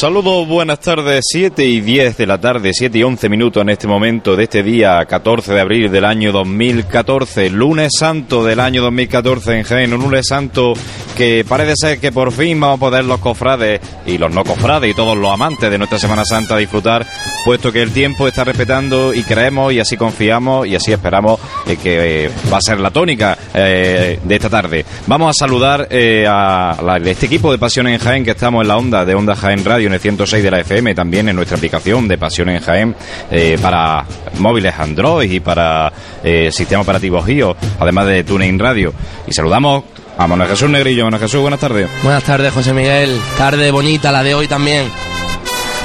Saludos, buenas tardes, 7 y 10 de la tarde, 7 y 11 minutos en este momento de este día 14 de abril del año 2014, lunes santo del año 2014 en Jaén, un lunes santo que parece ser que por fin vamos a poder los cofrades y los no cofrades y todos los amantes de nuestra Semana Santa disfrutar, puesto que el tiempo está respetando y creemos y así confiamos y así esperamos eh, que eh, va a ser la tónica eh, de esta tarde. Vamos a saludar a, a este equipo de Pasión en Jaén que estamos en la onda de Onda Jaén Radio en el 106 de la FM, también en nuestra aplicación de Pasión en Jaén para móviles Android y para sistema operativo GIO, además de TuneIn Radio. Y saludamos a Manuel Jesús Negrillo. Manuel Jesús, buenas tardes. Buenas tardes, José Miguel. Tarde bonita la de hoy también.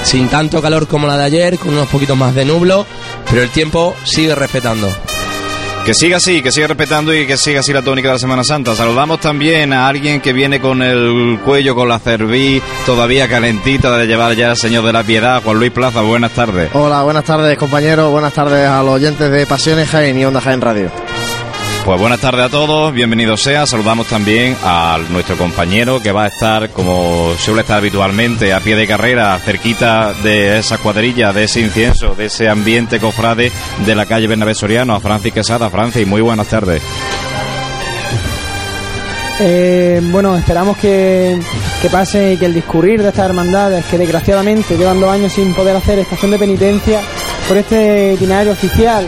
Sin tanto calor como la de ayer, con unos poquitos más de nublo, pero el tiempo sigue respetando. Que siga así, que siga respetando y que siga así la tónica de la Semana Santa. Saludamos también a alguien que viene con el cuello, con la cerviz todavía calentita de llevar ya al Señor de la Piedad, Juan Luis Plaza. Buenas tardes. Hola, buenas tardes compañeros, buenas tardes a los oyentes de Pasiones Jaén y Onda Jaén Radio. Pues buenas tardes a todos, bienvenidos sea. Saludamos también a nuestro compañero que va a estar, como suele estar habitualmente, a pie de carrera, cerquita de esa cuadrilla, de ese incienso, de ese ambiente cofrade de la calle Bernabé Soriano, a Francis Quesada. Francis, muy buenas tardes. Eh, bueno, esperamos que, que, pase y que el discurrir de estas hermandades, que desgraciadamente llevan dos años sin poder hacer estación de penitencia, por este itinerario oficial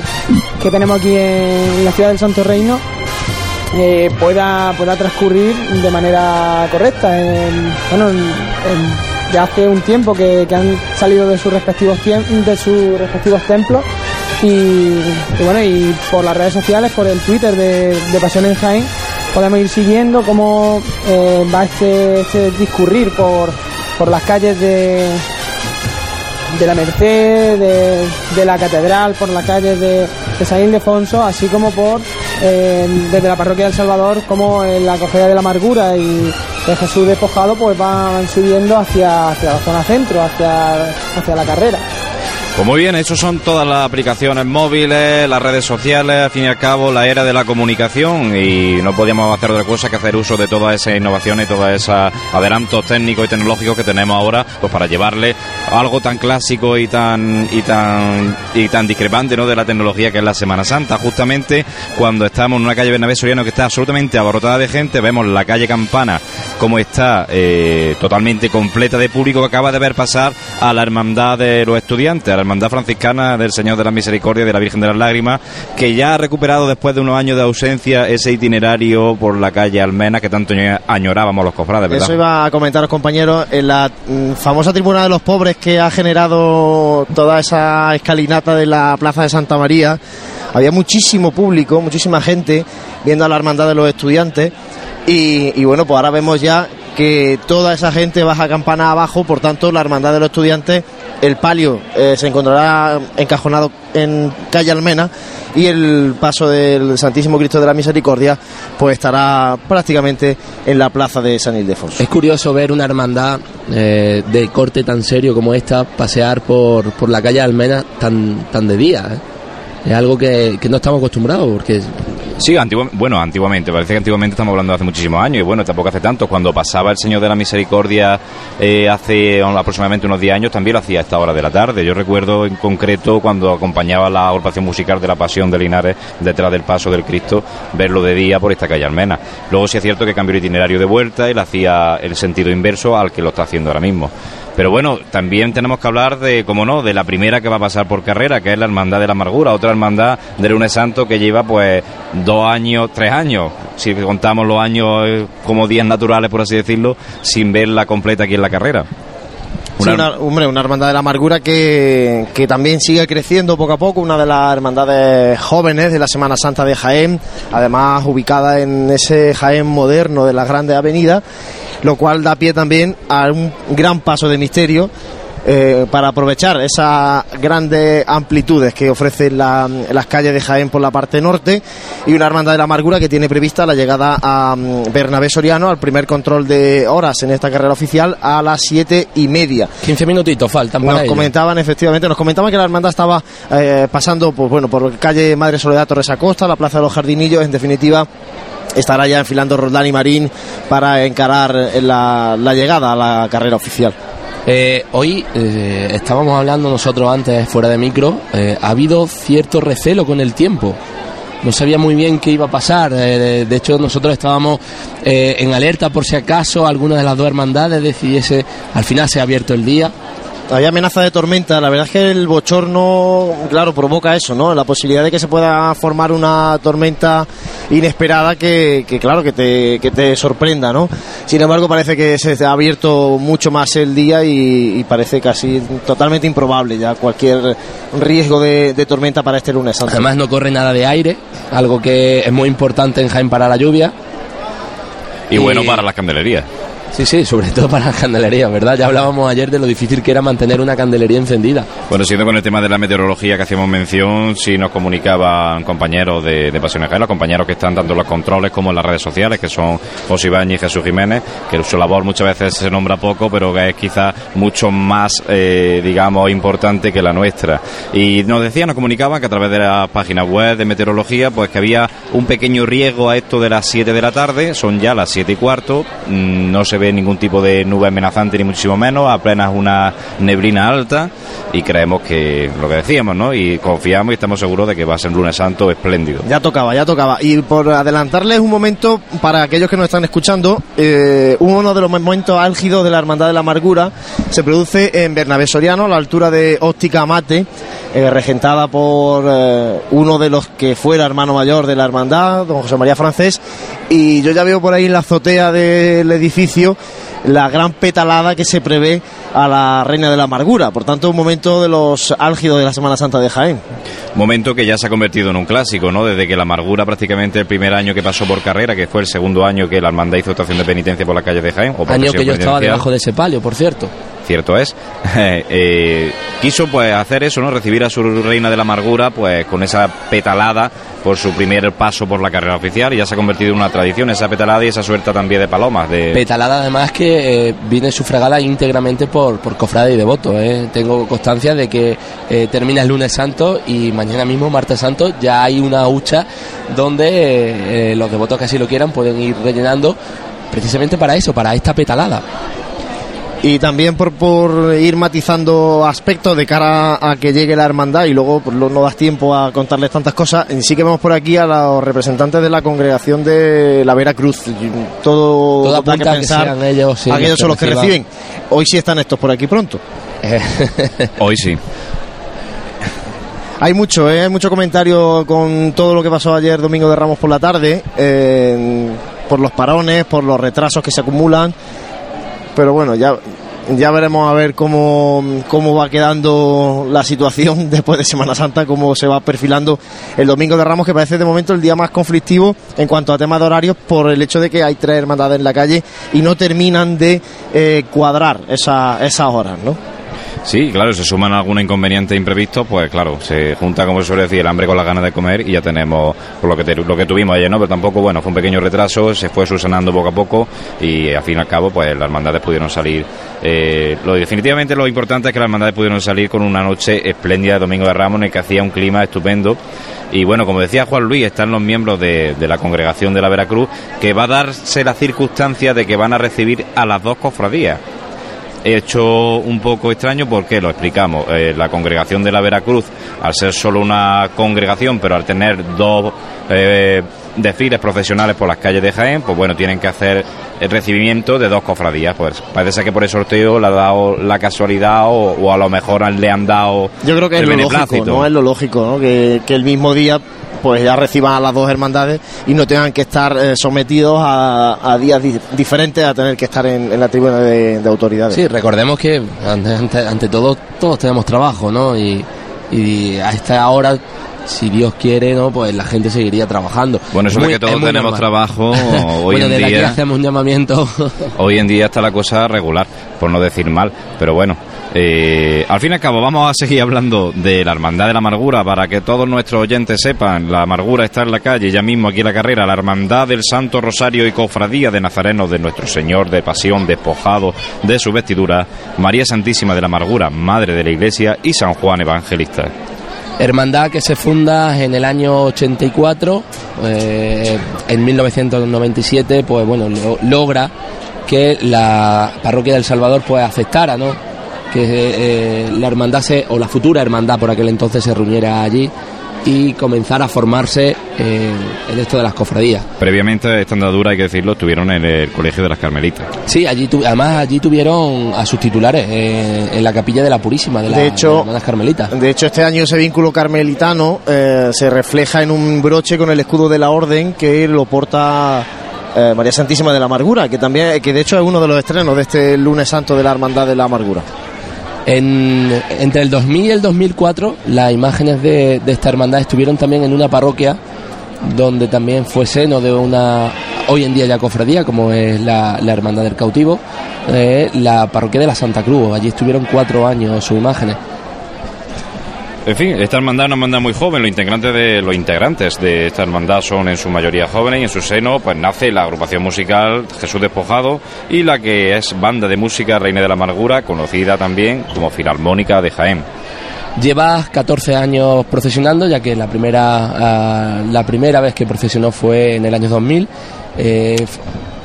que tenemos aquí en la ciudad del Santo Reino eh, pueda, pueda transcurrir de manera correcta. bueno, ya hace un tiempo que, han salido de sus respectivos de sus respectivos templos y, y, bueno y por las redes sociales, por el Twitter de, de Pasión en Jaén podemos ir siguiendo cómo eh, va este, este discurrir por, por las calles de, de la Merced, de, la Catedral, por la calle de, de San Ildefonso, así como por eh, desde la parroquia del Salvador, como en la cogida de la Amargura y de Jesús despojado, pues van subiendo hacia, hacia la zona centro, hacia, hacia la carrera. Pues muy bien, eso son todas las aplicaciones móviles, las redes sociales, al fin y al cabo la era de la comunicación y no podíamos hacer otra cosa que hacer uso de todas esas innovaciones y todos esos adelantos técnicos y tecnológicos que tenemos ahora, pues para llevarle algo tan clásico y tan y tan y tan discrepante ¿no? de la tecnología que es la Semana Santa. Justamente cuando estamos en una calle Bernabé Soriano que está absolutamente abarrotada de gente, vemos la calle Campana como está eh, totalmente completa de público que acaba de ver pasar a la hermandad de los estudiantes, a la Hermandad Franciscana del Señor de la Misericordia y de la Virgen de las Lágrimas, que ya ha recuperado después de unos años de ausencia ese itinerario por la calle Almena que tanto añorábamos los cofrades. Eso iba a comentaros, compañeros, en la mm, famosa tribuna de los pobres que ha generado toda esa escalinata de la Plaza de Santa María, había muchísimo público, muchísima gente viendo a la Hermandad de los Estudiantes. Y, y, bueno, pues ahora vemos ya que toda esa gente baja campana abajo, por tanto la Hermandad de los Estudiantes, el palio eh, se encontrará encajonado en calle Almena y el paso del Santísimo Cristo de la Misericordia pues estará prácticamente en la plaza de San Ildefonso. Es curioso ver una hermandad eh, de corte tan serio como esta pasear por, por la calle Almena tan, tan de día. ¿eh? Es algo que, que no estamos acostumbrados porque Sí, antiguo, bueno, antiguamente, parece que antiguamente estamos hablando de hace muchísimos años y bueno, tampoco hace tanto. Cuando pasaba el Señor de la Misericordia eh, hace aproximadamente unos 10 años, también lo hacía a esta hora de la tarde. Yo recuerdo en concreto cuando acompañaba la agrupación musical de la Pasión de Linares detrás del paso del Cristo, verlo de día por esta calle Almena. Luego sí es cierto que cambió el itinerario de vuelta y le hacía el sentido inverso al que lo está haciendo ahora mismo. Pero bueno, también tenemos que hablar de, como no, de la primera que va a pasar por carrera, que es la Hermandad de la Amargura, otra hermandad del lunes santo que lleva pues dos años, tres años, si contamos los años como días naturales, por así decirlo, sin verla completa aquí en la carrera. Una, sí, una, hombre, una hermandad de la amargura que, que, también sigue creciendo poco a poco, una de las hermandades jóvenes de la Semana Santa de Jaén, además ubicada en ese Jaén moderno de las grandes avenidas, lo cual da pie también a un gran paso de misterio eh, para aprovechar esas grandes amplitudes que ofrecen la, las calles de Jaén por la parte norte y una hermandad de la amargura que tiene prevista la llegada a um, Bernabé Soriano al primer control de horas en esta carrera oficial a las siete y media. 15 minutitos faltan para Nos ello. comentaban efectivamente, nos comentaban que la hermandad estaba eh, pasando pues, bueno, por calle Madre Soledad Torres Acosta, la Plaza de los Jardinillos, en definitiva estará ya enfilando Roldán y Marín para encarar la, la llegada a la carrera oficial. Eh, hoy eh, estábamos hablando nosotros antes, fuera de micro, eh, ha habido cierto recelo con el tiempo. No sabía muy bien qué iba a pasar. de hecho, nosotros estábamos en alerta por si acaso alguna de las dos hermandades decidiese, al final se ha abierto el día hay amenaza de tormenta. La verdad es que el bochorno, claro, provoca eso, ¿no? La posibilidad de que se pueda formar una tormenta inesperada que, claro, que te, que te sorprenda, ¿no? Sin embargo, parece que se ha abierto mucho más el día y, parece casi totalmente improbable ya cualquier riesgo de, tormenta para este lunes santo. Además, no corre nada de aire, algo que es muy importante en Jaén para la lluvia. y... bueno para las candelerías. Sí, sí, sobre todo para la candelería, ¿verdad? Ya hablábamos ayer de lo difícil que era mantener una candelería encendida. Bueno, siendo con el tema de la meteorología que hacíamos mención, sí nos comunicaban compañeros de, de Pasiones los compañeros que están en los controles como en las redes sociales, que son José Ibañez y Jesús Jiménez, que su labor muchas veces se nombra poco, pero que es quizás mucho más, eh, digamos, importante que la nuestra. Y nos decían, nos comunicaban que a través de la página web de meteorología, pues que había un pequeño riesgo a esto de las 7 de la tarde, son ya las 7 y cuarto, mm, no se ve ningún tipo de nube amenazante ni muchísimo menos, apenas una neblina alta y creemos que lo que decíamos, ¿no? Y confiamos y estamos seguros de que va a ser un lunes santo espléndido. Ya tocaba, ya tocaba. Y por adelantarles un momento, para aquellos que nos están escuchando, eh, uno de los momentos álgidos de la Hermandad de la Amargura se produce en Bernabé Soriano, a la altura de Óptica Mate, eh, regentada por eh, uno de los que fuera hermano mayor de la hermandad, don José María Francés, y yo ya veo por ahí en la azotea del edificio la gran petalada que se prevé a la Reina de la Amargura. Por tanto, un momento de los álgidos de la Semana Santa de Jaén. Momento que ya se ha convertido en un clásico, ¿no? Desde que la Amargura prácticamente el primer año que pasó por carrera, que fue el segundo año que la hermandad hizo estación de penitencia por la calle de Jaén. O año que yo estaba debajo de ese palio, por cierto cierto es, eh, quiso pues hacer eso, ¿no? Recibir a su reina de la amargura pues con esa petalada por su primer paso por la carrera oficial y ya se ha convertido en una tradición esa petalada y esa suelta también de palomas. De... Petalada además que eh, viene sufragada íntegramente por, por cofrade y devoto. ¿eh? Tengo constancia de que termina el lunes santo y mañana mismo, martes santo, ya hay una hucha donde los devotos que así lo quieran pueden ir rellenando precisamente para eso, para esta petalada y también por, por ir matizando aspectos de cara a que llegue la hermandad y luego pues, no das tiempo a contarles tantas cosas, sí que vemos por aquí a los representantes de la congregación de la Vera Cruz. Todo, Todo que pensar, ellos, aquellos son los que reciben. Hoy sí están estos por aquí pronto. Hoy sí. Hay mucho, ¿eh? hay mucho comentario con todo lo que pasó ayer domingo de Ramos por la tarde, por los parones, por los retrasos que se acumulan pero bueno, ya, ya veremos a ver cómo, cómo va quedando la situación después de Semana Santa, cómo se va perfilando el Domingo de Ramos, que parece de momento el día más conflictivo en cuanto a temas de horarios por el hecho de que hay tres hermandades en la calle y no terminan de eh, cuadrar esa, esas horas, ¿no? Sí, claro, se suman algún inconveniente imprevisto, pues claro, se junta, como se suele decir, el hambre con las ganas de comer y ya tenemos lo que, lo que tuvimos ayer, ¿no? Pero tampoco, bueno, fue un pequeño retraso, se fue subsanando poco a poco y al fin y al cabo, pues las hermandades pudieron salir. Eh, lo, definitivamente lo importante es que las hermandades pudieron salir con una noche espléndida de Domingo de Ramos en que hacía un clima estupendo. Y bueno, como decía Juan Luis, están los miembros de, de la congregación de la Veracruz, que va a darse la circunstancia de que van a recibir a las dos cofradías hecho un poco extraño porque lo explicamos. Eh, la congregación de la Veracruz, al ser solo una congregación, pero al tener dos eh, desfiles profesionales por las calles de Jaén, pues bueno, tienen que hacer el recibimiento de dos cofradías. Pues parece ser que por el sorteo le ha dado la casualidad o, a lo mejor le han dado. Yo creo que es lo lógico, ¿no? Es lo lógico, ¿no? Que, que el mismo día pues ya reciban a las dos hermandades y no tengan que estar eh, sometidos a, días diferentes a tener que estar en, la tribuna de, autoridades. Sí, recordemos que ante, todo todos tenemos trabajo, ¿no? Y, a esta hora si Dios quiere, ¿no? Pues la gente seguiría trabajando. Bueno, eso es que todos tenemos trabajo. Hoy en día, hacemos un llamamiento. hoy en día está la cosa regular, por no decir mal. Pero bueno, eh, al fin y al cabo, vamos a seguir hablando de la Hermandad de la Amargura para que todos nuestros oyentes sepan. La Amargura está en la calle, ya mismo aquí en la carrera. La Hermandad del Santo Rosario y Cofradía de Nazarenos de nuestro Señor de Pasión, despojado de su vestidura. María Santísima de la Amargura, Madre de la Iglesia y San Juan Evangelista. Hermandad que se funda en el año 84, eh, en 1997, pues bueno, logra que la parroquia del Salvador pues aceptara, ¿no? Que la hermandad se, o la futura hermandad por aquel entonces se reuniera allí y comenzar a formarse en esto de las cofradías. Previamente esta andadura, hay que decirlo, estuvieron en el Colegio de las Carmelitas. Sí, allí además allí tuvieron a sus titulares eh, en la capilla de la Purísima de, de, hecho, las Carmelitas. De hecho, este año ese vínculo carmelitano eh, se refleja en un broche con el escudo de la orden que lo porta eh, María Santísima de la Amargura, que también, que de hecho es uno de los estrenos de este lunes santo de la Hermandad de la Amargura. En, entre el 2000 y el 2004 las imágenes de, esta hermandad estuvieron también en una parroquia donde también fue seno de una hoy en día ya cofradía como es la, Hermandad del Cautivo, eh, la parroquia de la Santa Cruz. Allí estuvieron cuatro años sus imágenes. En fin, esta hermandad es una hermandad muy joven, los integrantes de los integrantes de esta hermandad son en su mayoría jóvenes y en su seno pues nace la agrupación musical Jesús Despojado y la que es banda de música Reina de la Amargura, conocida también como Filarmónica de Jaén. Llevas 14 años procesionando, ya que la primera, ah, la primera vez que procesionó fue en el año 2000. Eh,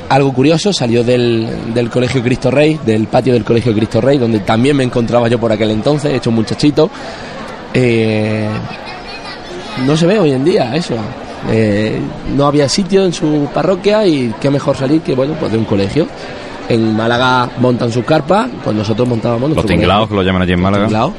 algo curioso, salió del, del, Colegio Cristo Rey, del patio del Colegio Cristo Rey, donde también me encontraba yo por aquel entonces, hecho un muchachito. Eh, no se ve hoy en día eso. Eh, no había sitio en su parroquia y qué mejor salir que bueno pues de un colegio. En Málaga montan sus carpas, pues nosotros montábamos los tinglados que lo llaman allí en Málaga.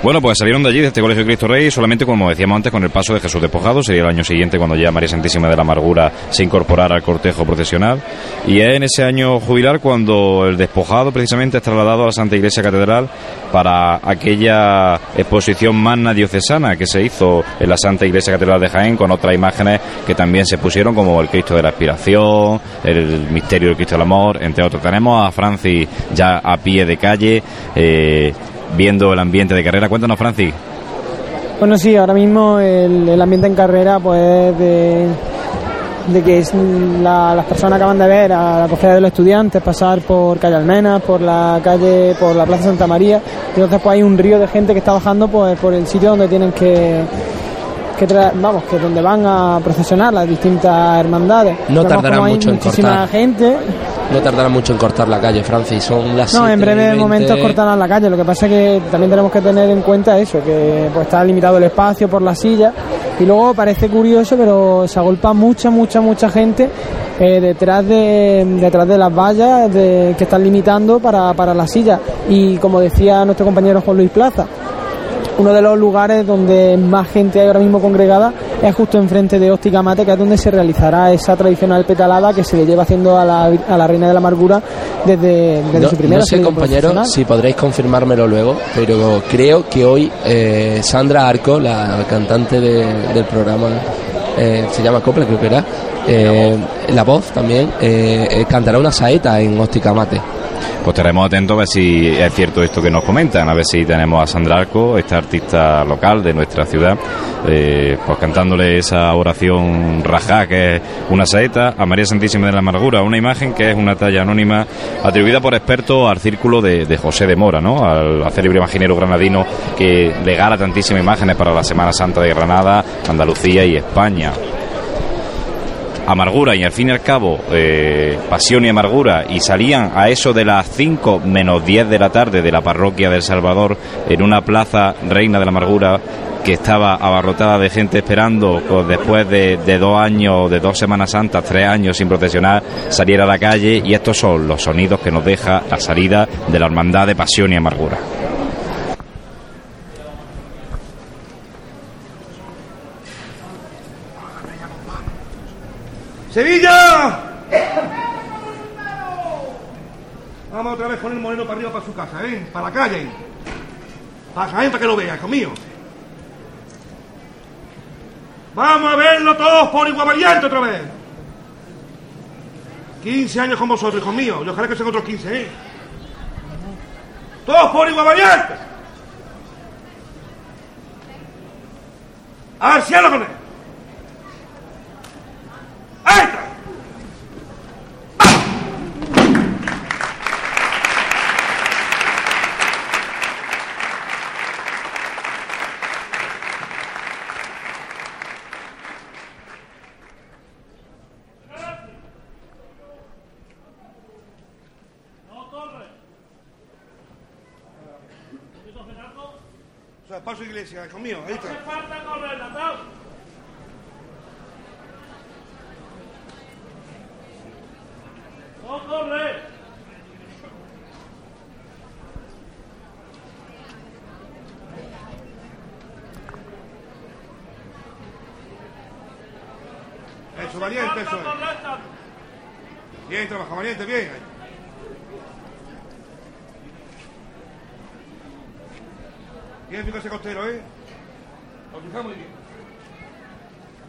Bueno, pues salieron de allí, de este Colegio Cristo Rey, solamente como decíamos antes, con el paso de Jesús Despojado. Sería el año siguiente cuando ya María Santísima de la Amargura se incorporara al cortejo procesional. Y es en ese año jubilar cuando el despojado precisamente es trasladado a la Santa Iglesia Catedral para aquella exposición magna diocesana que se hizo en la Santa Iglesia Catedral de Jaén con otras imágenes que también se pusieron como el Cristo de la Aspiración, el misterio del Cristo del Amor, entre otros. Tenemos a Francis ya a pie de calle. Eh, viendo el ambiente de carrera. Cuéntanos, Francis. Bueno, sí, ahora mismo el, ambiente en carrera, pues de, de que las personas acaban de ver a la cofradía de los estudiantes pasar por calle Almenas, por la calle, por la Plaza Santa María, y entonces pues hay un río de gente que está bajando pues por el sitio donde tienen que que vamos que donde van a procesionar las distintas hermandades. No tardará mucho en cortar. gente. No tardará mucho en cortar la calle, Francis. Son las No, en breve momentos cortarán la calle. Lo que pasa es que también tenemos que tener en cuenta eso, que pues está limitado el espacio por la silla y luego parece curioso, pero se agolpa mucha, mucha, mucha gente eh, detrás de detrás de las vallas de, que están limitando para, para la silla. Y como decía nuestro compañero Juan Luis Plaza, uno de los lugares donde más gente hay ahora mismo congregada es justo enfrente de Óptica Mate, que es donde se realizará esa tradicional petalada que se le lleva haciendo a la, a la Reina de la Amargura desde, desde su primera No sé, compañero, si podréis confirmármelo luego, pero creo que hoy eh, Sandra Arco, la cantante del programa, eh, se llama Copla, creo que era, eh, la voz. También, cantará una saeta en Óptica Mate pues estaremos atentos a ver si es cierto esto que nos comentan, a ver si tenemos a Sandra Arco, esta artista local de nuestra ciudad, eh, pues cantándole esa oración rajá, que es una saeta, a María Santísima de la Amargura, una imagen que es una talla anónima atribuida por expertos al círculo de, José de Mora, ¿no? al, célebre imaginero granadino que legara tantísimas imágenes para la Semana Santa de Granada, Andalucía y España amargura y al fin y al cabo eh, pasión y amargura y salían a eso de las 5 menos 10 de la tarde de la parroquia del Salvador en una plaza reina de la amargura que estaba abarrotada de gente esperando pues, después de, de, dos años, de dos Semanas Santas, tres años sin procesionar, salir a la calle y estos son los sonidos que nos deja la salida de la hermandad de pasión y amargura. ¡Sevilla! Vamos otra vez con el moreno para arriba para su casa, ¿eh? Para la calle. Para para que lo vea, conmigo. Vamos a verlo todos por igual otra vez. 15 años con vosotros, hijo mío. Y ojalá que sean otros 15, ¿eh? Todos por igual valiente. Al cielo con él. ¡Entra! paso iglesia, conmigo, ahí está. No hace falta correr, Natal. Valiente, bien. Bien, fija ese costero, ¿eh? Lo fija muy bien.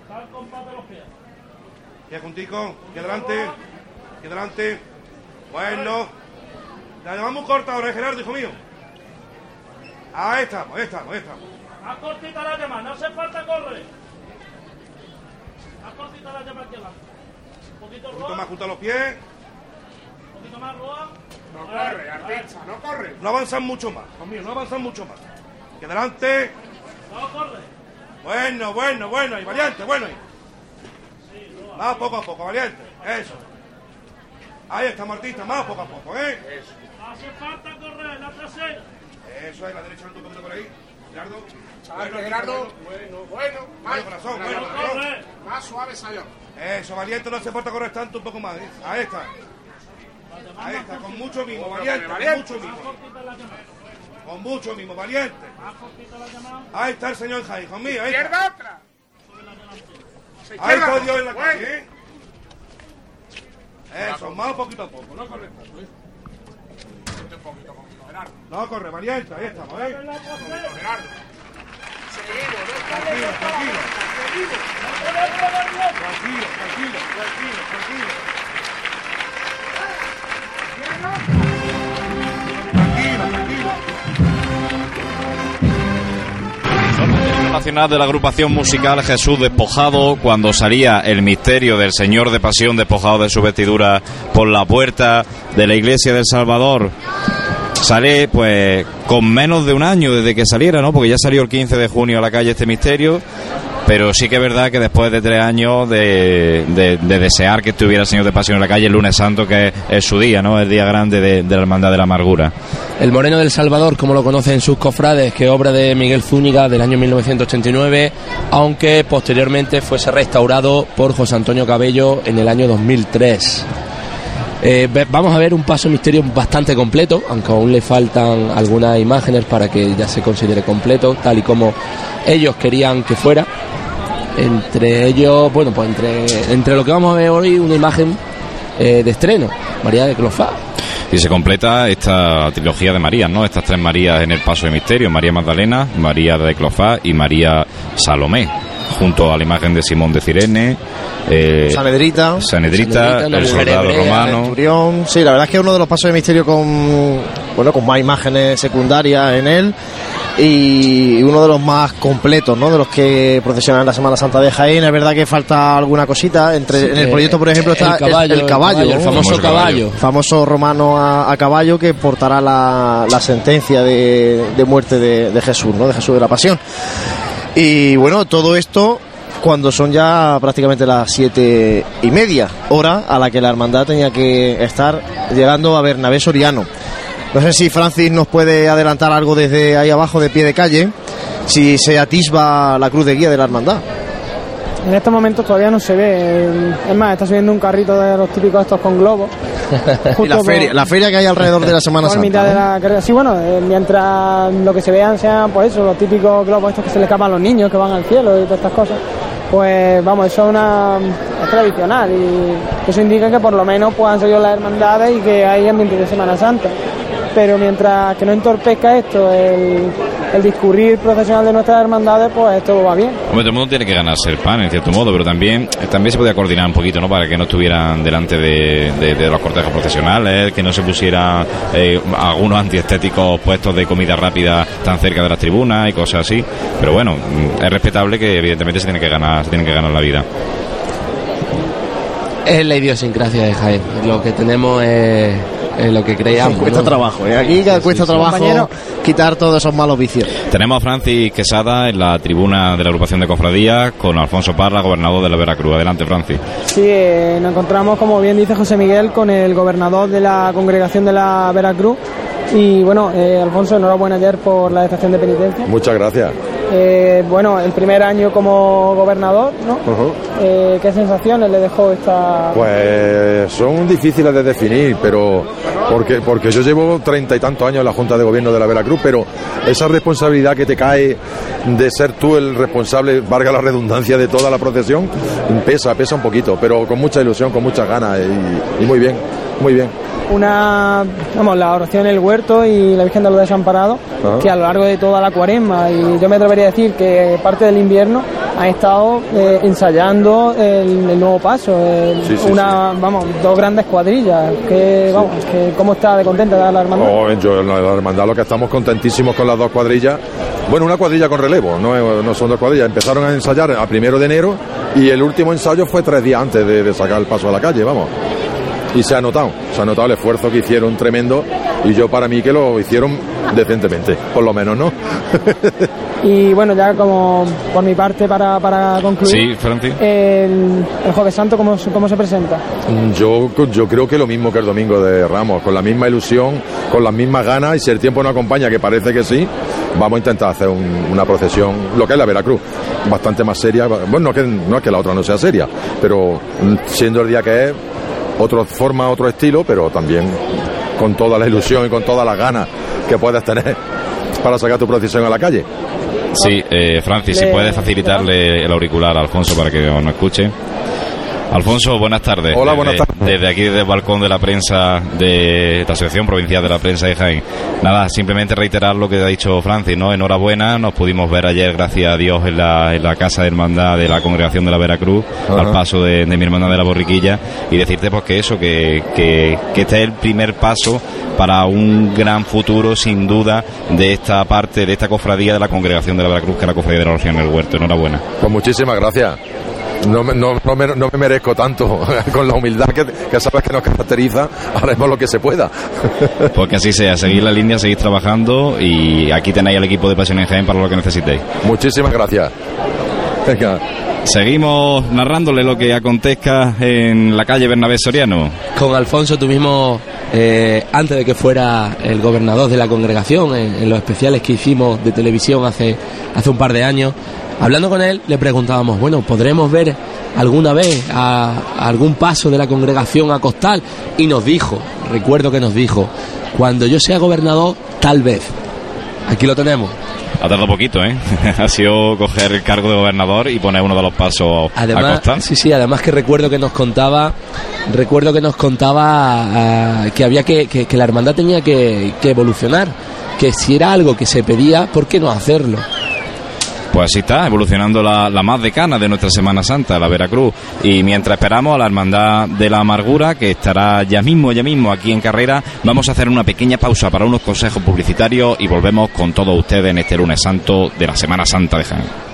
Está el compás de los pies. Bien, juntico. Aquí adelante. Aquí adelante. Bueno. La llevamos corta ahora, ¿eh, Gerardo, hijo mío. Ahí estamos, ahí estamos, ahí estamos. Más cortita la llama, no hace falta correr. Más cortita la llama aquí abajo. Un poquito Un poquito más junto a los pies. Poquito más. No corre, artista, no corre. No avanzan mucho más, mío, no avanzan mucho más. Aquí adelante. No corre. Bueno, bueno, bueno, ahí, valiente, bueno ahí. Más poco a poco, valiente. Eso. Ahí estamos, artista, más poco a poco, ¿eh? Hace falta correr, la trasera. Eso es, la derecha un poquito por ahí. Gerardo. Adelante, Gerardo. Bueno, bueno. Bueno, corazón, bueno, corazón. más suave, Sayón. Eso, valiente, no hace falta correr tanto, un poco más. ¿eh? Ahí está. Ahí está, con mucho mimo, valiente, con mucho mimo. Con mucho mimo, valiente. Ahí está el señor Jaime, hijo mío, ahí está. Izquierda otra. Ahí está Dios en la calle, ¿eh? Eso, más poquito a poco, no corre tanto, ¿eh? Gerardo. No corre, valiente, ahí estamos, ¿eh? Seguimos, Tranquilo, tranquilo. Tranquilo, tranquilo, tranquilo, tranquilo. De la agrupación musical Jesús Despojado cuando salía el misterio del Señor de Pasión despojado de su vestidura por la puerta de la iglesia del Salvador. Sale pues con menos de un año desde que saliera, ¿no? Porque ya salió el 15 de junio a la calle este misterio. Pero sí que es verdad que después de tres años de, de- de desear que estuviera el Señor de Pasión en la calle el lunes santo, que es, su día, ¿no? El día grande de, la Hermandad de la Amargura. El Moreno del Salvador, como lo conocen sus cofrades, que obra de Miguel Zúñiga del año 1989, aunque posteriormente fuese restaurado por José Antonio Cabello en el año 2003. Eh, vamos a ver un paso misterio bastante completo, aunque aún le faltan algunas imágenes para que ya se considere completo, tal y como ellos querían que fuera. Entre ellos, bueno, pues entre, entre lo que vamos a ver hoy, una imagen eh, de estreno, María de Clofá. Y se completa esta trilogía de Marías, ¿no? Estas tres Marías en el Paso de Misterio, María Magdalena, María de Clofá y María Salomé, junto a la imagen de Simón de Cirene, eh, Sanedrita. Sanedrita, el soldado hebrea, romano. Sí, la verdad es que es uno de los pasos de misterio con bueno con más imágenes secundarias en él y uno de los más completos, ¿no? De los que procesionan en la Semana Santa de Jaén. Es verdad que falta alguna cosita. Entre en el Eh, proyecto, por ejemplo, está el caballo, el, caballo, el ¿no? famoso Famoso caballo. caballo. famoso romano a, a caballo que portará la, la sentencia de, de muerte de, de Jesús, ¿no? De Jesús de la Pasión. Y bueno, todo esto cuando son ya prácticamente las siete y media, hora a la que la hermandad tenía que estar llegando a Bernabé Soriano. No sé si Francis nos puede adelantar algo desde ahí abajo de pie de calle, si se atisba la cruz de guía de la hermandad. En estos momentos todavía no se ve. Es más, está subiendo un carrito de los típicos estos con globos. Y la feria, la feria que hay alrededor de la Semana Santa. mitad de ¿no? la carrera. Sí, bueno, eh, mientras lo que se vean sean, pues eso, los típicos globos estos que se le escapan a los niños que van al cielo y todas estas cosas. Pues vamos, eso es una es tradicional y eso indica que por lo menos puedan seguir las hermandades y que hay ambiente de Semana Santa. Pero mientras que no entorpezca esto el, el discurrir procesional de nuestras hermandades, pues todo va bien. Hombre, todo el mundo tiene que ganarse el pan, en cierto modo, pero también, también se podía coordinar un poquito, ¿no? Para que no estuvieran delante de, de- de los cortejos profesionales, que no se pusieran eh, algunos antiestéticos puestos de comida rápida tan cerca de las tribunas y cosas así. Pero bueno, mm, es respetable que evidentemente se tiene que ganar, se tiene que ganar la vida. Es la idiosincrasia de Jaén. Lo que tenemos es, es lo que creamos. Cuesta ¿no? trabajo, ¿eh? aquí ya cuesta trabajo Compañero. quitar todos esos malos vicios. Tenemos a Francis Quesada en la tribuna de la agrupación de cofradías con Alfonso Parra, gobernador de la Veracruz. Adelante, Francis. Sí, eh, nos encontramos, como bien dice José Miguel, con el gobernador de la congregación de la Veracruz, Y bueno, eh, Alfonso, enhorabuena ayer por la estación de penitencia. Muchas gracias. Eh, bueno, el primer año como gobernador, ¿no? Eh, ¿Qué sensaciones le dejó esta...? Pues son difíciles de definir, pero porque, porque yo llevo treinta y tantos años en la Junta de Gobierno de la Veracruz, pero esa responsabilidad que te cae de ser tú el responsable, valga la redundancia, de toda la procesión, pesa, pesa un poquito, pero con mucha ilusión, con muchas ganas y, y muy bien, muy bien. Una, vamos, la oración en el huerto y la Virgen de los Desamparados, Ajá. que a lo largo de toda la cuaresma y yo me atrevería a decir que parte del invierno han estado eh, ensayando el, el nuevo paso, el- Sí, sí, una, vamos, dos grandes cuadrillas, que, vamos, que cómo está de contenta la hermandad. Oh, yo, la, la hermandad, lo que estamos contentísimos con las dos cuadrillas. Bueno, una cuadrilla con relevo, no, no son dos cuadrillas. Empezaron a ensayar a primero de enero y el último ensayo fue tres días antes de, de sacar el paso a la calle, vamos. Y se ha notado, se ha notado el esfuerzo que hicieron tremendo y yo para mí que lo hicieron decentemente, por lo menos, ¿no? Y bueno, ya como por mi parte para, para concluir, Sí, el, el Jueves Santo, ¿cómo, se- cómo se presenta? Yo, yo creo que lo mismo que el domingo de Ramos, con la misma ilusión, con las mismas ganas y si el tiempo no acompaña, que parece que sí, vamos a intentar hacer un- una procesión, lo que es la Veracruz, bastante más seria. Bueno, no, que, no es que la otra no sea seria, pero mm, siendo el día que es, otra forma, otro estilo, pero también con toda la ilusión y con todas las ganas que puedes tener para sacar tu procesión a la calle. Sí, eh, Francis, si puedes facilitarle el auricular a Alfonso para que nos escuche. Alfonso, buenas tardes. Hola, buenas tardes. Desde aquí, desde el balcón de la prensa de la Asociación Provincial de la Prensa de Jaén. Nada, simplemente reiterar lo que ha dicho Francis, ¿no? Enhorabuena, nos pudimos ver ayer, gracias a Dios, en la, en la Casa de Hermandad de la Congregación de la Veracruz, Ajá. al paso de, de mi hermana de la Borriquilla, y decirte pues que eso, que, que, que este es el primer paso para un gran futuro, sin duda, de esta parte, de esta cofradía de la Congregación de la Veracruz, que es la cofradía de la oración en el huerto. Enhorabuena. Pues muchísimas gracias. No me, no, no me, no me merezco tanto. Con la humildad que, que sabes que nos caracteriza, haremos lo que se pueda. Porque así sea, seguir la línea, seguir trabajando y aquí tenéis al equipo de Pasión en Jaén para lo que necesitéis. Muchísimas gracias. Venga. Seguimos narrándole lo que acontezca en la calle Bernabé Soriano. Con Alfonso tuvimos, eh, antes de que fuera el gobernador de la congregación, en, en los especiales que hicimos de televisión hace, hace un par de años, hablando con él, le preguntábamos, bueno, ¿podremos ver alguna vez a, a algún paso de la congregación a Costal? Y nos dijo, recuerdo que nos dijo, cuando yo sea gobernador, tal vez. Aquí lo tenemos. Ha tardado poquito, ¿eh? ha sido coger el cargo de gobernador y poner uno de los pasos a Además, Costa. sí, sí, además que recuerdo que nos contaba, recuerdo que nos contaba ah, que había que, que, que la hermandad tenía que, que evolucionar, que si era algo que se pedía, ¿por qué no hacerlo? Pues así está, evolucionando la, la más decana de nuestra Semana Santa, la Veracruz. Y mientras esperamos a la Hermandad de la Amargura, que estará ya mismo, ya mismo aquí en carrera, vamos a hacer una pequeña pausa para unos consejos publicitarios y volvemos con todos ustedes en este lunes santo de la Semana Santa de Jaén.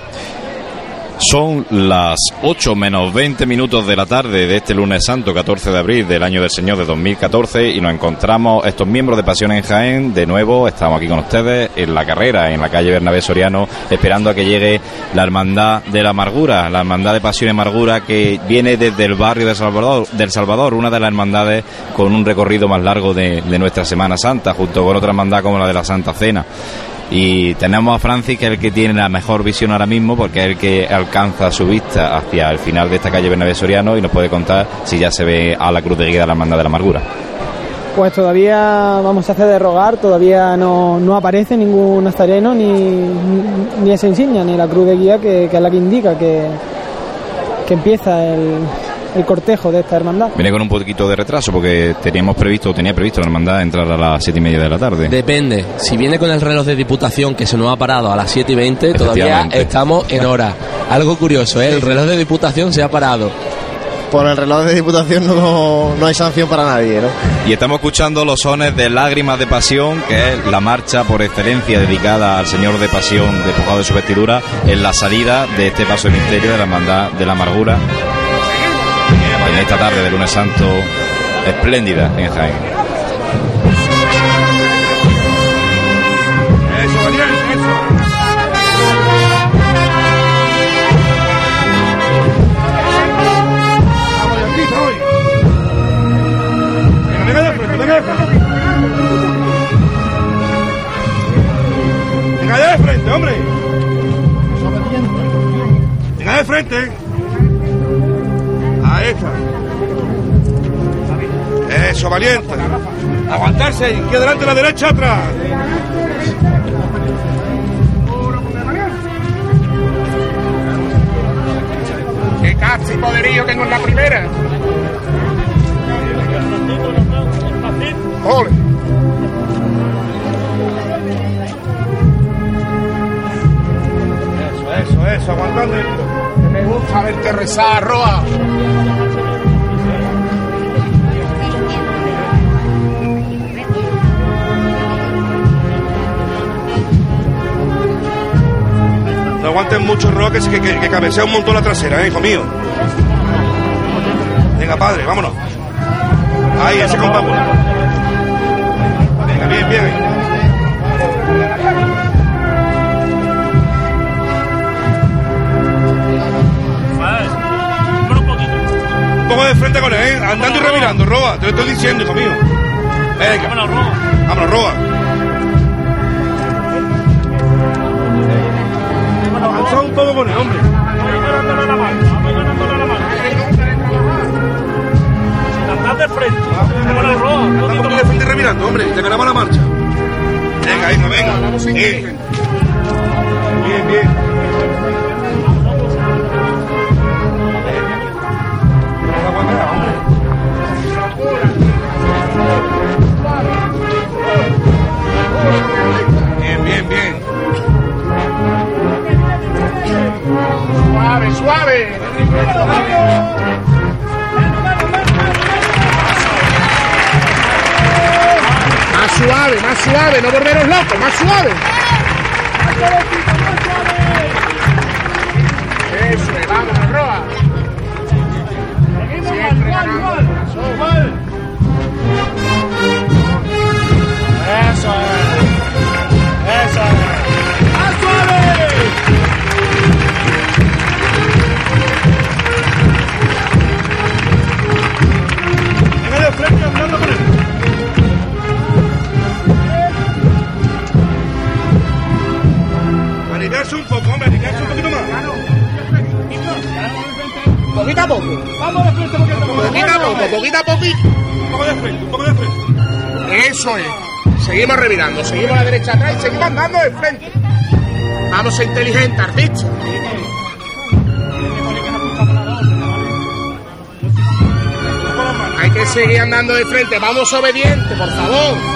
Son las 8 menos 20 minutos de la tarde de este lunes santo, 14 de abril del año del Señor de 2014, y nos encontramos estos miembros de Pasión en Jaén. De nuevo, estamos aquí con ustedes en la carrera, en la calle Bernabé Soriano, esperando a que llegue la Hermandad de la Amargura, la Hermandad de Pasión y Amargura que viene desde el barrio de Salvador, del Salvador, una de las hermandades con un recorrido más largo de, de nuestra Semana Santa, junto con otra hermandad como la de la Santa Cena. Y tenemos a Francis, que es el que tiene la mejor visión ahora mismo, porque es el que alcanza su vista hacia el final de esta calle Bernabé Soriano y nos puede contar si ya se ve a la cruz de guía de la Hermandad de la Amargura. Pues todavía vamos a hacer de rogar, todavía no, no aparece ningún nazareno ni, ni esa insignia, ni la cruz de guía que, que es la que indica que, que empieza el, el cortejo de esta hermandad. Viene con un poquito de retraso porque teníamos previsto, tenía previsto la hermandad entrar a las siete y media de la tarde. Depende, si viene con el reloj de diputación que se nos ha parado a las 7 y 20, todavía estamos en hora. Algo curioso, ¿eh? el reloj de diputación se ha parado. Por el reloj de diputación no, no hay sanción para nadie, ¿no? Y estamos escuchando los sones de Lágrimas de Pasión, que es la marcha por excelencia dedicada al Señor de Pasión despojado de su vestidura en la salida de este paso de misterio de la Hermandad de la Amargura esta tarde de lunes santo espléndida en Jaén. Eso, Daniel, eso. Venga de frente, hombre. Venga de frente. Ahí está. Eso, valiente. Aguantarse. Izquierda adelante, la derecha atrás. ¡Qué casi poderío tengo en la primera! ¡Ole! Eso, eso, eso. Aguantando. Me gusta verte rezar, Roa. No aguanten mucho roques que, que, que cabecea un montón la trasera, ¿eh, hijo mío. Venga, padre, vámonos. Ahí, ese vámonos. Venga, bien, bien. Poco de frente con él, ¿eh? Andando y revirando, Roa. Te lo estoy diciendo, hijo mío. Venga. Vámonos, Roa. Vámonos, Roa. Avanza un poco con el hombre. De frente. Vámonos, aquí de frente revirando, hombre. Te ganamos la marcha. Venga, hijo, venga. Bien, bien. Bien, Suave, suave. Más suave, más suave, no volveros locos, más suave. Eso es, vamos, Roa. Aliviarse un poco, hombre, un poquito más. Poquito a poco. Vamos de frente porque estamos Poquito a poco, poquito a poquito. Un poco de frente, un poco de frente. Eso es. Seguimos revirando, seguimos a la derecha atrás y seguimos andando de frente. Vamos a ser inteligentes, artista. Que seguir andando de frente. Vamos obedientes, por favor.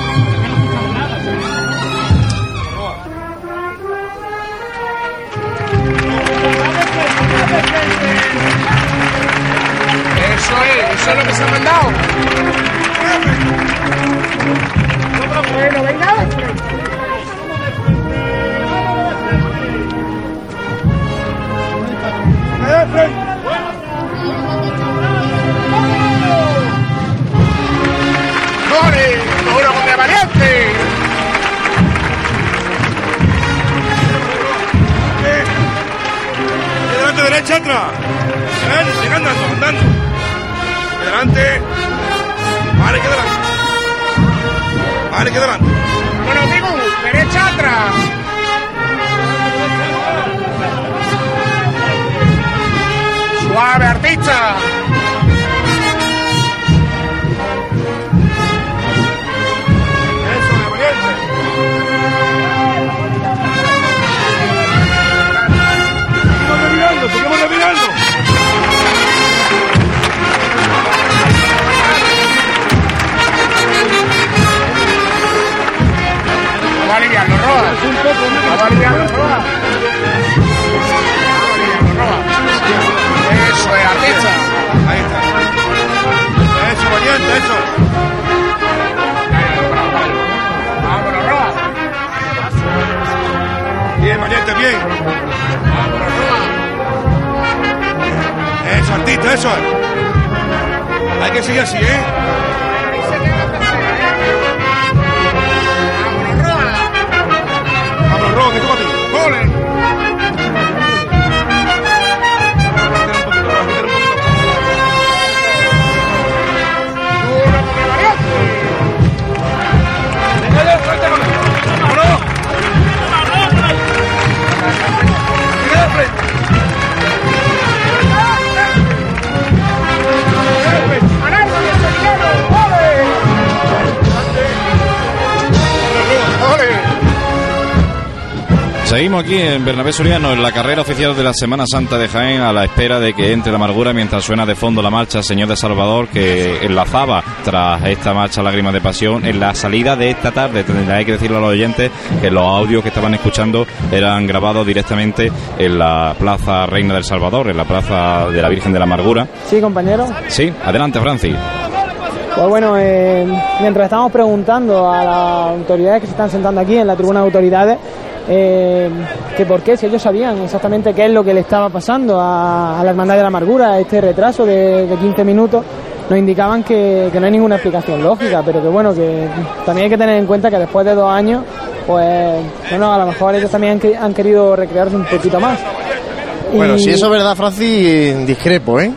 Aquí en Bernabé Soriano en la carrera oficial de la Semana Santa de Jaén a la espera de que entre la amargura mientras suena de fondo la marcha Señor de Salvador que enlazaba tras esta marcha Lágrimas de Pasión en la salida de esta tarde. Tendré que decirle a los oyentes que los audios que estaban escuchando eran grabados directamente en la Plaza Reina del Salvador, en la Plaza de la Virgen de la Amargura. Sí, compañero. Sí, adelante Francis. Pues bueno, eh, mientras estamos preguntando a las autoridades que se están sentando aquí en la tribuna de autoridades, eh, que por qué, si ellos sabían exactamente qué es lo que le estaba pasando a, a la Hermandad de la Amargura, este retraso de, de 15 minutos, nos indicaban que, que no hay ninguna explicación lógica, pero que bueno, que también hay que tener en cuenta que después de dos años, pues bueno, a lo mejor ellos también han, han querido recrearse un poquito más. Bueno, Y- si eso es verdad, Francis, discrepo, ¿eh?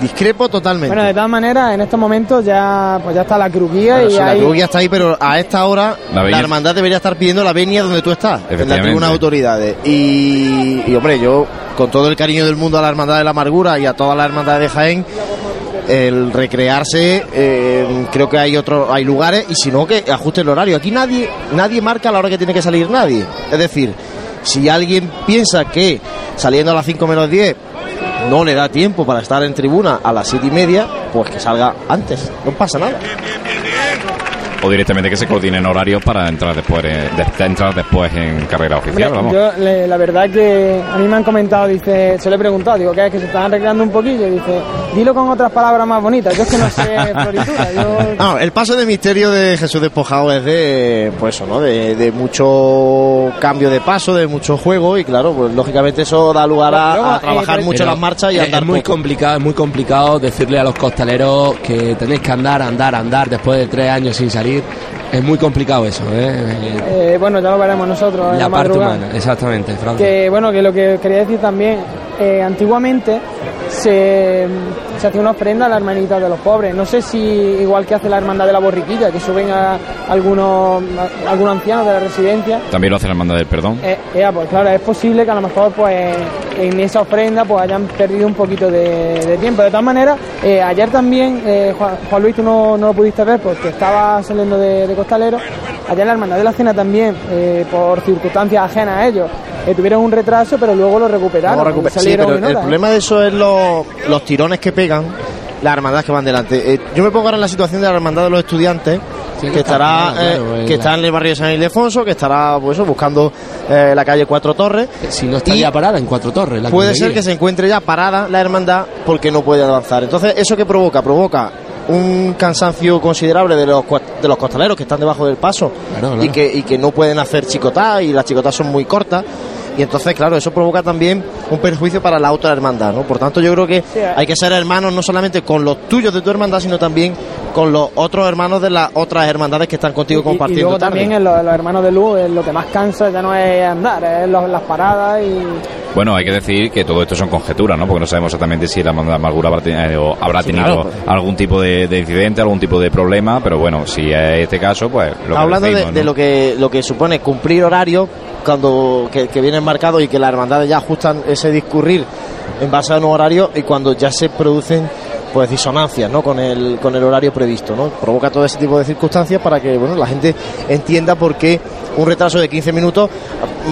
Discrepo totalmente. Bueno, de todas maneras, en estos momentos ya, pues ya está la cruguía Bueno, y si la hay- ya está ahí, pero a esta hora La hermandad debería estar pidiendo la venia donde tú estás, en la Efectivamente. tribuna de autoridades. Y, y, hombre, yo, con todo el cariño del mundo a la hermandad de la amargura y a toda la hermandad de Jaén, el recrearse, eh, creo que hay otros, hay lugares, y si no, que ajuste el horario. Aquí nadie, nadie marca la hora que tiene que salir nadie. Es decir, si alguien piensa que saliendo a las 5 menos 10 no le da tiempo para estar en tribuna a las 7 y media, pues que salga antes, no pasa nada. O directamente que se coordinen horarios para entrar después, eh, de- entrar después en carrera oficial. Hombre, Vamos. yo le- la verdad que a mí me han comentado, dice, se lo he preguntado, digo, que es que se estaban recreando un poquillo, y dice, dilo con otras palabras más bonitas, yo es que no sé floritura, yo... No, el paso de misterio de Jesús despojado es de, pues eso, ¿no? De, de mucho cambio de paso, de mucho juego y claro, pues lógicamente eso da lugar a, Luego, a eh, trabajar mucho las marchas y es- andar es muy poco. complicado, es muy complicado decirle a los costaleros que tenéis que andar, andar, andar después de tres años sin salir. الخير Es muy complicado eso, ¿eh? Eh, bueno, ya lo veremos nosotros la, la parte madrugada. humana, exactamente, Francis. Que bueno, que lo que quería decir también, eh, antiguamente se, se hacía una ofrenda a la hermanita de los pobres. No sé si igual que hace la hermandad de la borriquilla, que suben a algunos, a algunos ancianos de la residencia. También lo hace la hermandad del perdón. Eh, pues claro, es posible que a lo mejor pues en esa ofrenda pues hayan perdido un poquito de, de tiempo. De todas maneras, eh, ayer también, eh, Juan, Juan Luis, tú no, no lo pudiste ver porque estaba saliendo de, de costalero. Ayer la hermandad de la cena también, eh, por circunstancias ajenas a ellos, eh, tuvieron un retraso, pero luego lo recuperaron. Sí, pero en el ¿eh? problema de eso es los, los tirones que pegan las hermandades que van delante. Eh, yo me pongo ahora en la situación de la hermandad de los estudiantes, Sí, que que estará eh, en que la- está en el barrio de San Ildefonso, que estará pues, eso, buscando eh, la calle Cuatro Torres. Si no está ya parada en Cuatro Torres. la Puede ser que se encuentre ya parada la hermandad porque no puede avanzar. Entonces, ¿eso qué provoca? Provoca un cansancio considerable de los, de los costaleros que están debajo del paso Claro, claro. Y, que, y que no pueden hacer chicotá y las chicotas son muy cortas. Y entonces, claro, eso provoca también un perjuicio para la otra hermandad, ¿no? Por tanto, yo creo que eh. hay que ser hermanos no solamente con los tuyos de tu hermandad, sino también con los otros hermanos de las otras hermandades que están contigo Y- y, compartiendo luego tarde. también en los, los hermanos de luz, eh, lo que más cansa ya no es andar, es los- las paradas y Bueno, hay que decir que todo esto son conjeturas, ¿no? Porque no sabemos exactamente si la hermandad de amargura habrá, tenido- habrá Sí, tenido claro. algún tipo de, de incidente, algún tipo de problema, pero bueno, si es este caso, pues lo que hablando de- decimos, de, ¿no? lo que lo que supone cumplir horario cuando que, que vienen marcados y que las hermandades ya ajustan ese discurrir en base a un horario y cuando ya se producen pues disonancias ¿no? con el con el horario previsto ¿no? provoca todo ese tipo de circunstancias para que bueno la gente entienda por qué un retraso de 15 minutos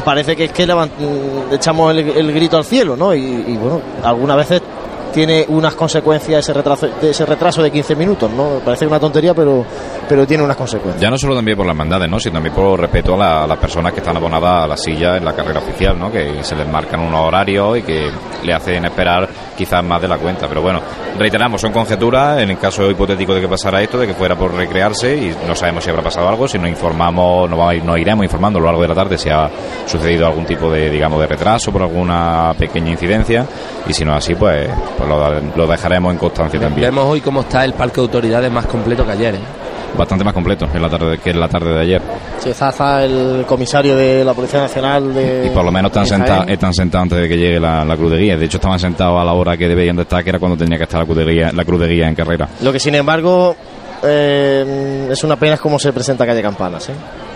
parece que es que levan- mm, echamos el, grito al cielo ¿no? y, bueno algunas veces tiene unas consecuencias ese retraso de ese retraso de 15 minutos no parece una tontería pero pero tiene unas consecuencias Ya no solo también por las hermandades, ¿no? Sino también por respeto a, la- las personas que están abonadas a la silla en la carrera oficial, ¿no? Que se les marcan unos horarios y que le hacen esperar quizás más de la cuenta. Pero bueno, reiteramos, son conjeturas en el caso hipotético de que pasara esto, de que fuera por recrearse y no sabemos si habrá pasado algo. Si nos informamos, nos, nos iremos informando a lo largo de la tarde si ha sucedido algún tipo de, digamos, de retraso por alguna pequeña incidencia. Y si no así, pues, pues lo, lo dejaremos en constancia también. Vemos hoy cómo está el parque de autoridades más completo que ayer. ¿eh? Bastante más completo en la tarde, que en la tarde de ayer. Sí, Zaza, el comisario de la Policía Nacional de. Y por lo menos están sentados, están sentados antes de que llegue la, la cruz de guía. De hecho, estaban sentados a la hora que debían de estar, que era cuando tenía que estar la cruz de guía, la cruz de guía en carrera. Lo que sin embargo eh, es una pena es cómo se presenta Calle Campanas. ¿eh?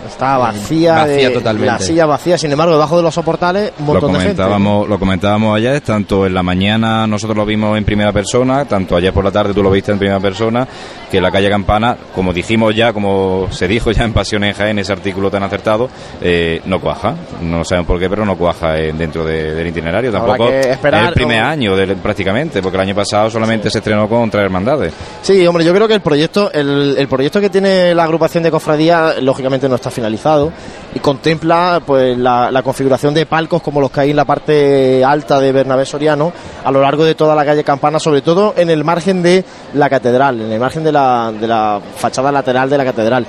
Está vacía, vacía de- totalmente. la silla vacía, sin embargo, debajo de los soportales un Lo montón de gente. comentábamos, lo comentábamos ayer, tanto en la mañana nosotros lo vimos en primera persona, tanto ayer por la tarde tú lo viste en primera persona, que la calle Campana, como dijimos ya, como se dijo ya en Pasión en Jaén, ese artículo tan acertado, eh, no cuaja. No saben por qué, pero no cuaja eh, dentro de- del itinerario. Tampoco es el primer o- año del- prácticamente, porque el año pasado solamente se estrenó con tres hermandades. Sí, hombre, yo creo que el proyecto, el, el proyecto que tiene la agrupación de cofradía, lógicamente no está finalizado y contempla pues la, la configuración de palcos como los que hay en la parte alta de Bernabé Soriano a lo largo de toda la calle Campana, sobre todo en el margen de la catedral, en el margen de la, de la fachada lateral de la catedral.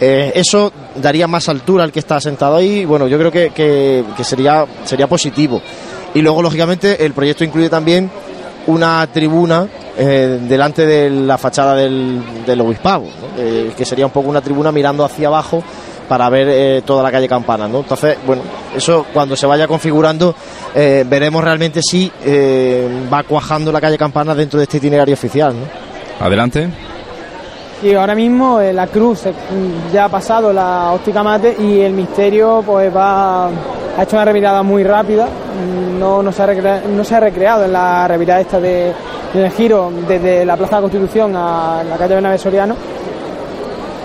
Eh, eso daría más altura al que está sentado ahí. Bueno, yo creo que, que- que sería, sería positivo. Y luego, lógicamente, el proyecto incluye también una tribuna eh, delante de la fachada del, del obispado, ¿no? Eh, que sería un poco una tribuna mirando hacia abajo para ver eh, toda la calle Campana. ¿no? Entonces, bueno, eso cuando se vaya configurando eh, veremos realmente si eh, va cuajando la calle Campana dentro de este itinerario oficial. ¿no? Adelante. Y ahora mismo eh, la cruz ya ha pasado la óptica mate y el misterio pues va ha hecho una revirada muy rápida. No, no, se, ha recrea- no se ha recreado en la revirada esta de, del giro desde la Plaza de la Constitución a la calle Bernabé Soriano.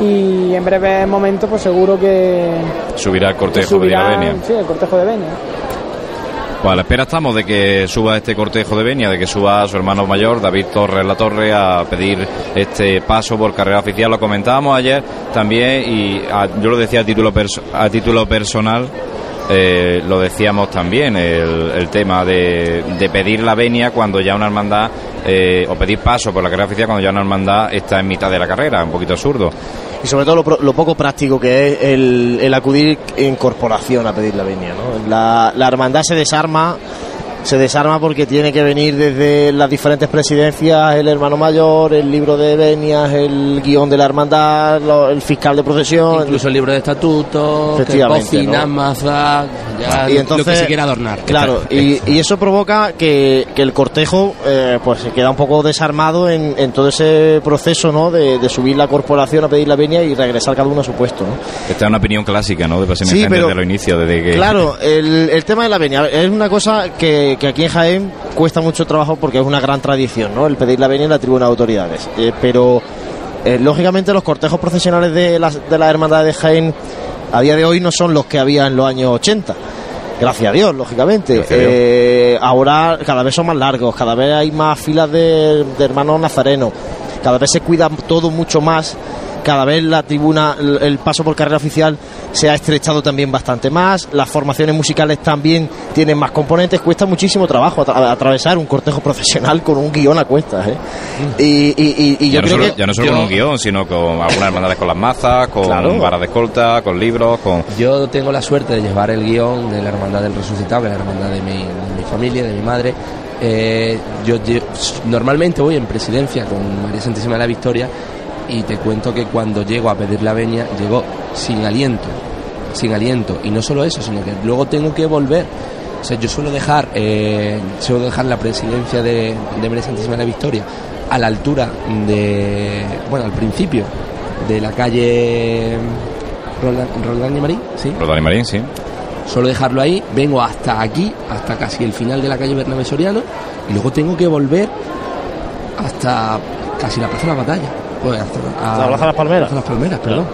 Y en breve momento pues seguro que Subirá el cortejo subirá, de Venia. sí, el cortejo de Benia. Pues a la espera estamos de que suba este cortejo de Benia, de que suba su hermano mayor, David Torres La Torre, a pedir este paso por carrera oficial. Lo comentábamos ayer también y a- yo lo decía a título, perso- a título personal. Eh, lo decíamos también, el, el tema de, de pedir la venia cuando ya una hermandad, eh, o pedir paso por la carrera oficial cuando ya una hermandad está en mitad de la carrera, un poquito absurdo. Y sobre todo lo, lo poco práctico que es el, acudir en corporación a pedir la venia. ¿no? La hermandad se desarma, se desarma porque tiene que venir desde las diferentes presidencias el hermano mayor, el libro de venias, el guion de la hermandad, lo- el fiscal de procesión. Incluso el libro de estatutos, cocinas, ¿no? mazas, ya y lo- entonces, lo que se quiera adornar. Claro, y, y eso provoca que, que el cortejo eh, pues se queda un poco desarmado en, en todo ese proceso ¿no? de, de subir la corporación a pedir la venia y regresar cada uno a su puesto. ¿no? Esta es una opinión clásica, ¿no? De Sí, pero- desde los inicios, desde que... Claro, el, el tema de la venia es una cosa que, que aquí en Jaén cuesta mucho trabajo porque es una gran tradición, ¿no? El pedir la venia en la tribuna de autoridades. Eh, pero, eh, lógicamente, los cortejos procesionales de las, de las hermandades de Jaén a día de hoy no son los que había en los años 80. Gracias a Dios, lógicamente. Gracias a Dios. Eh, ahora cada vez son más largos, cada vez hay más filas de, de hermanos nazarenos, cada vez se cuida todo mucho más, cada vez la tribuna, el, paso por carrera oficial se ha estrechado también bastante más, las formaciones musicales también tienen más componentes, cuesta muchísimo trabajo atra- atravesar un cortejo profesional con un guion a cuestas. ¿eh? Y, y- y- y yo ya, no creo solo, que... ya no solo yo- con un guion, sino con algunas hermandades con las mazas, con Claro. varas de escolta, con libros, con... Yo tengo la suerte de llevar el guion de la Hermandad del Resucitado, que es la hermandad de mi, de mi familia, de mi madre. Eh, yo, normalmente voy en presidencia con María Santísima de la Victoria y te cuento que cuando llego a pedir la venia, llego sin aliento, sin aliento. Y no solo eso, sino que luego tengo que volver. O sea, yo suelo dejar, eh, suelo dejar la presidencia de, de María Santísima de la Victoria a la altura de, bueno, al principio de la calle Roldán, Roldán y Marín, ¿sí? Rodán y Marín, sí. Suelo dejarlo ahí, vengo hasta aquí, hasta casi el final de la calle Bernabé Soriano, y luego tengo que volver hasta casi la Plaza de la Batalla. Pues a- de las Palmeras. De las Palmeras, perdón.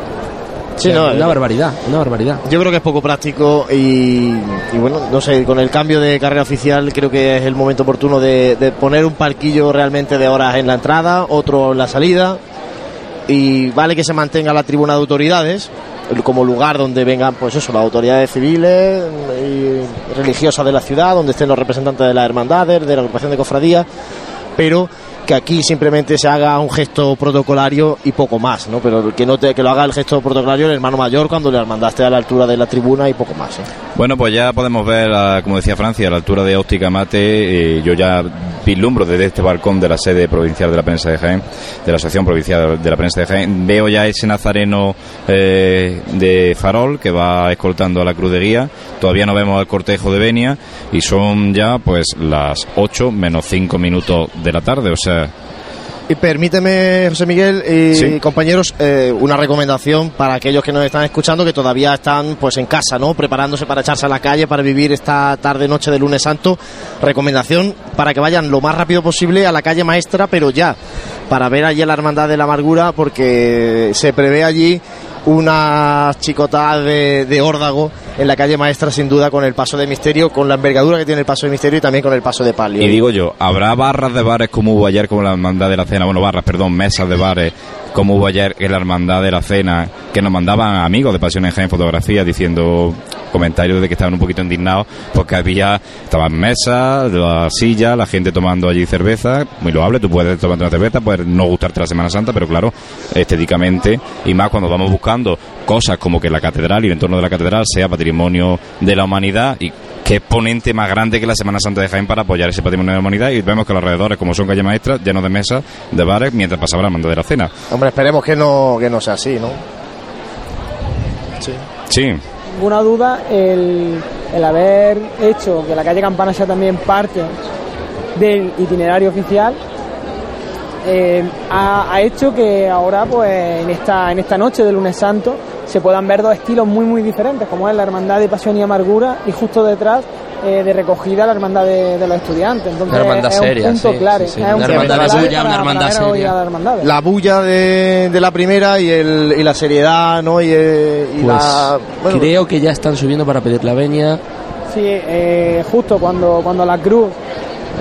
Sí, O sea, no, una eh, barbaridad, una barbaridad. Yo creo que es poco práctico y, y bueno, no sé, con el cambio de carrera oficial creo que es el momento oportuno de, de poner un parquillo realmente de horas en la entrada, otro en la salida y vale que se mantenga la tribuna de autoridades como lugar donde vengan pues eso las autoridades civiles y religiosas de la ciudad donde estén los representantes de las hermandades de la agrupación de cofradías pero que aquí simplemente se haga un gesto protocolario y poco más, ¿no? Pero que no te, que lo haga el gesto protocolario el hermano mayor cuando le mandaste a la altura de la tribuna y poco más. ¿eh? Bueno, pues ya podemos ver, a- como decía Francia, a la altura de Óptica Mate, eh, yo ya vislumbro desde este balcón de la sede provincial de la prensa de Jaén, de la Asociación Provincial de la Prensa de Jaén, veo ya ese nazareno eh, de farol que va escoltando a la cruz de guía, todavía no vemos el cortejo de Benia y son ya pues las 8 menos 5 minutos de la tarde, o sea, Y permíteme, José Miguel y compañeros, eh, una recomendación para aquellos que nos están escuchando que todavía están pues en casa, ¿no? Preparándose para echarse a la calle para vivir esta tarde noche de lunes santo. Recomendación para que vayan lo más rápido posible a la calle maestra, pero ya para ver allí la hermandad de la amargura porque se prevé allí una chicotada de, de órdago en la calle maestra sin duda con el paso de misterio, con la envergadura que tiene el paso de misterio y también con el paso de palio. Y digo yo, ¿habrá barras de bares como hubo ayer con la hermandad de la cena? Bueno, barras, perdón, mesas de bares como hubo ayer en la hermandad de la cena, que nos mandaban amigos de Pasión en Fotografía diciendo comentarios de que estaban un poquito indignados porque había, estaban mesas, la silla, la gente tomando allí cerveza, muy loable, tú puedes tomar una cerveza, puedes no gustarte la Semana Santa, pero claro, estéticamente y más cuando vamos buscando cosas como que la catedral y el entorno de la catedral sea patrimonio de la humanidad y qué ponente más grande que la Semana Santa de Jaén para apoyar ese patrimonio de la humanidad y vemos que los alrededores, como son calle maestras, llenos de mesas, de bares, mientras pasaba la manda de la cena. Hombre, esperemos que no, que no sea así, ¿no? Sí. Sí. Ninguna duda el, el haber hecho que la calle Campana sea también parte del itinerario oficial eh, ha, ha, hecho que ahora pues en esta en esta noche de lunes santo se puedan ver dos estilos muy muy diferentes como es la hermandad de pasión y amargura y justo detrás eh, de recogida la hermandad de, de, los estudiantes entonces una hermandad es seria, un punto sí, claro sí, sí. es Una un punto hermandad clave bulla, una hermandad seria. La bulla de, de la primera y, el, y la seriedad, ¿no? Y, eh, y Pues la... bueno, creo que ya están subiendo para pedir la venia. Sí, eh, justo cuando, cuando la cruz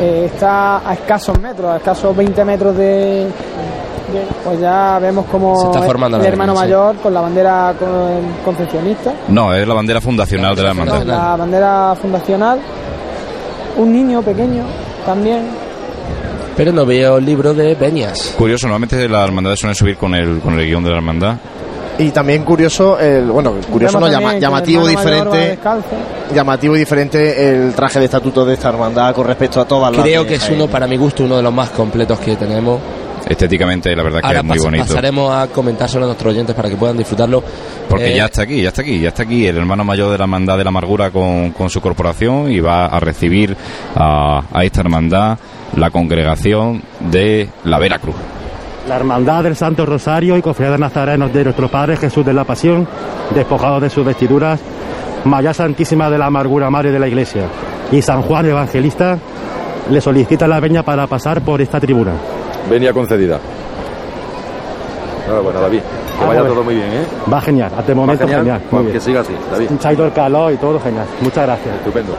eh, está a escasos metros, a escasos 20 metros de, de- pues ya vemos como Se está formando el hermano sí. mayor con la bandera con- concepcionista, No, es la bandera fundacional de la hermandad. la bandera fundacional, un niño pequeño también, Pero no veo el libro de venias. Curioso, normalmente las hermandades suelen subir con el, con el guion de la hermandad. Y también curioso, el, bueno, curioso no, llama- llamativo diferente, llamativo y diferente el traje de estatuto de esta hermandad con respecto a todas las Creo que es uno, para mi gusto, uno de los más completos que tenemos. Estéticamente, la verdad que Ahora es muy bonito. pasaremos a comentárselo a nuestros oyentes para que puedan disfrutarlo. Porque Eh, ya está aquí, ya está aquí, ya está aquí el hermano mayor de la hermandad de la amargura con, con su corporación y va a recibir a, a esta hermandad la congregación de la Veracruz. La Hermandad del Santo Rosario y Cofradía de Nazarenos de nuestro Padre Jesús de la Pasión, despojados de sus vestiduras, María Santísima de la Amargura Madre de la Iglesia y San Juan Evangelista le solicita la veña para pasar por esta tribuna. Venia concedida. Enhorabuena, David. Que Ah, vaya bueno. todo muy bien, ¿eh? Va genial, hasta el Va momento genial. Muy que bien. siga así, David. Se ha ido el calor y todo genial. Muchas gracias. Estupendo.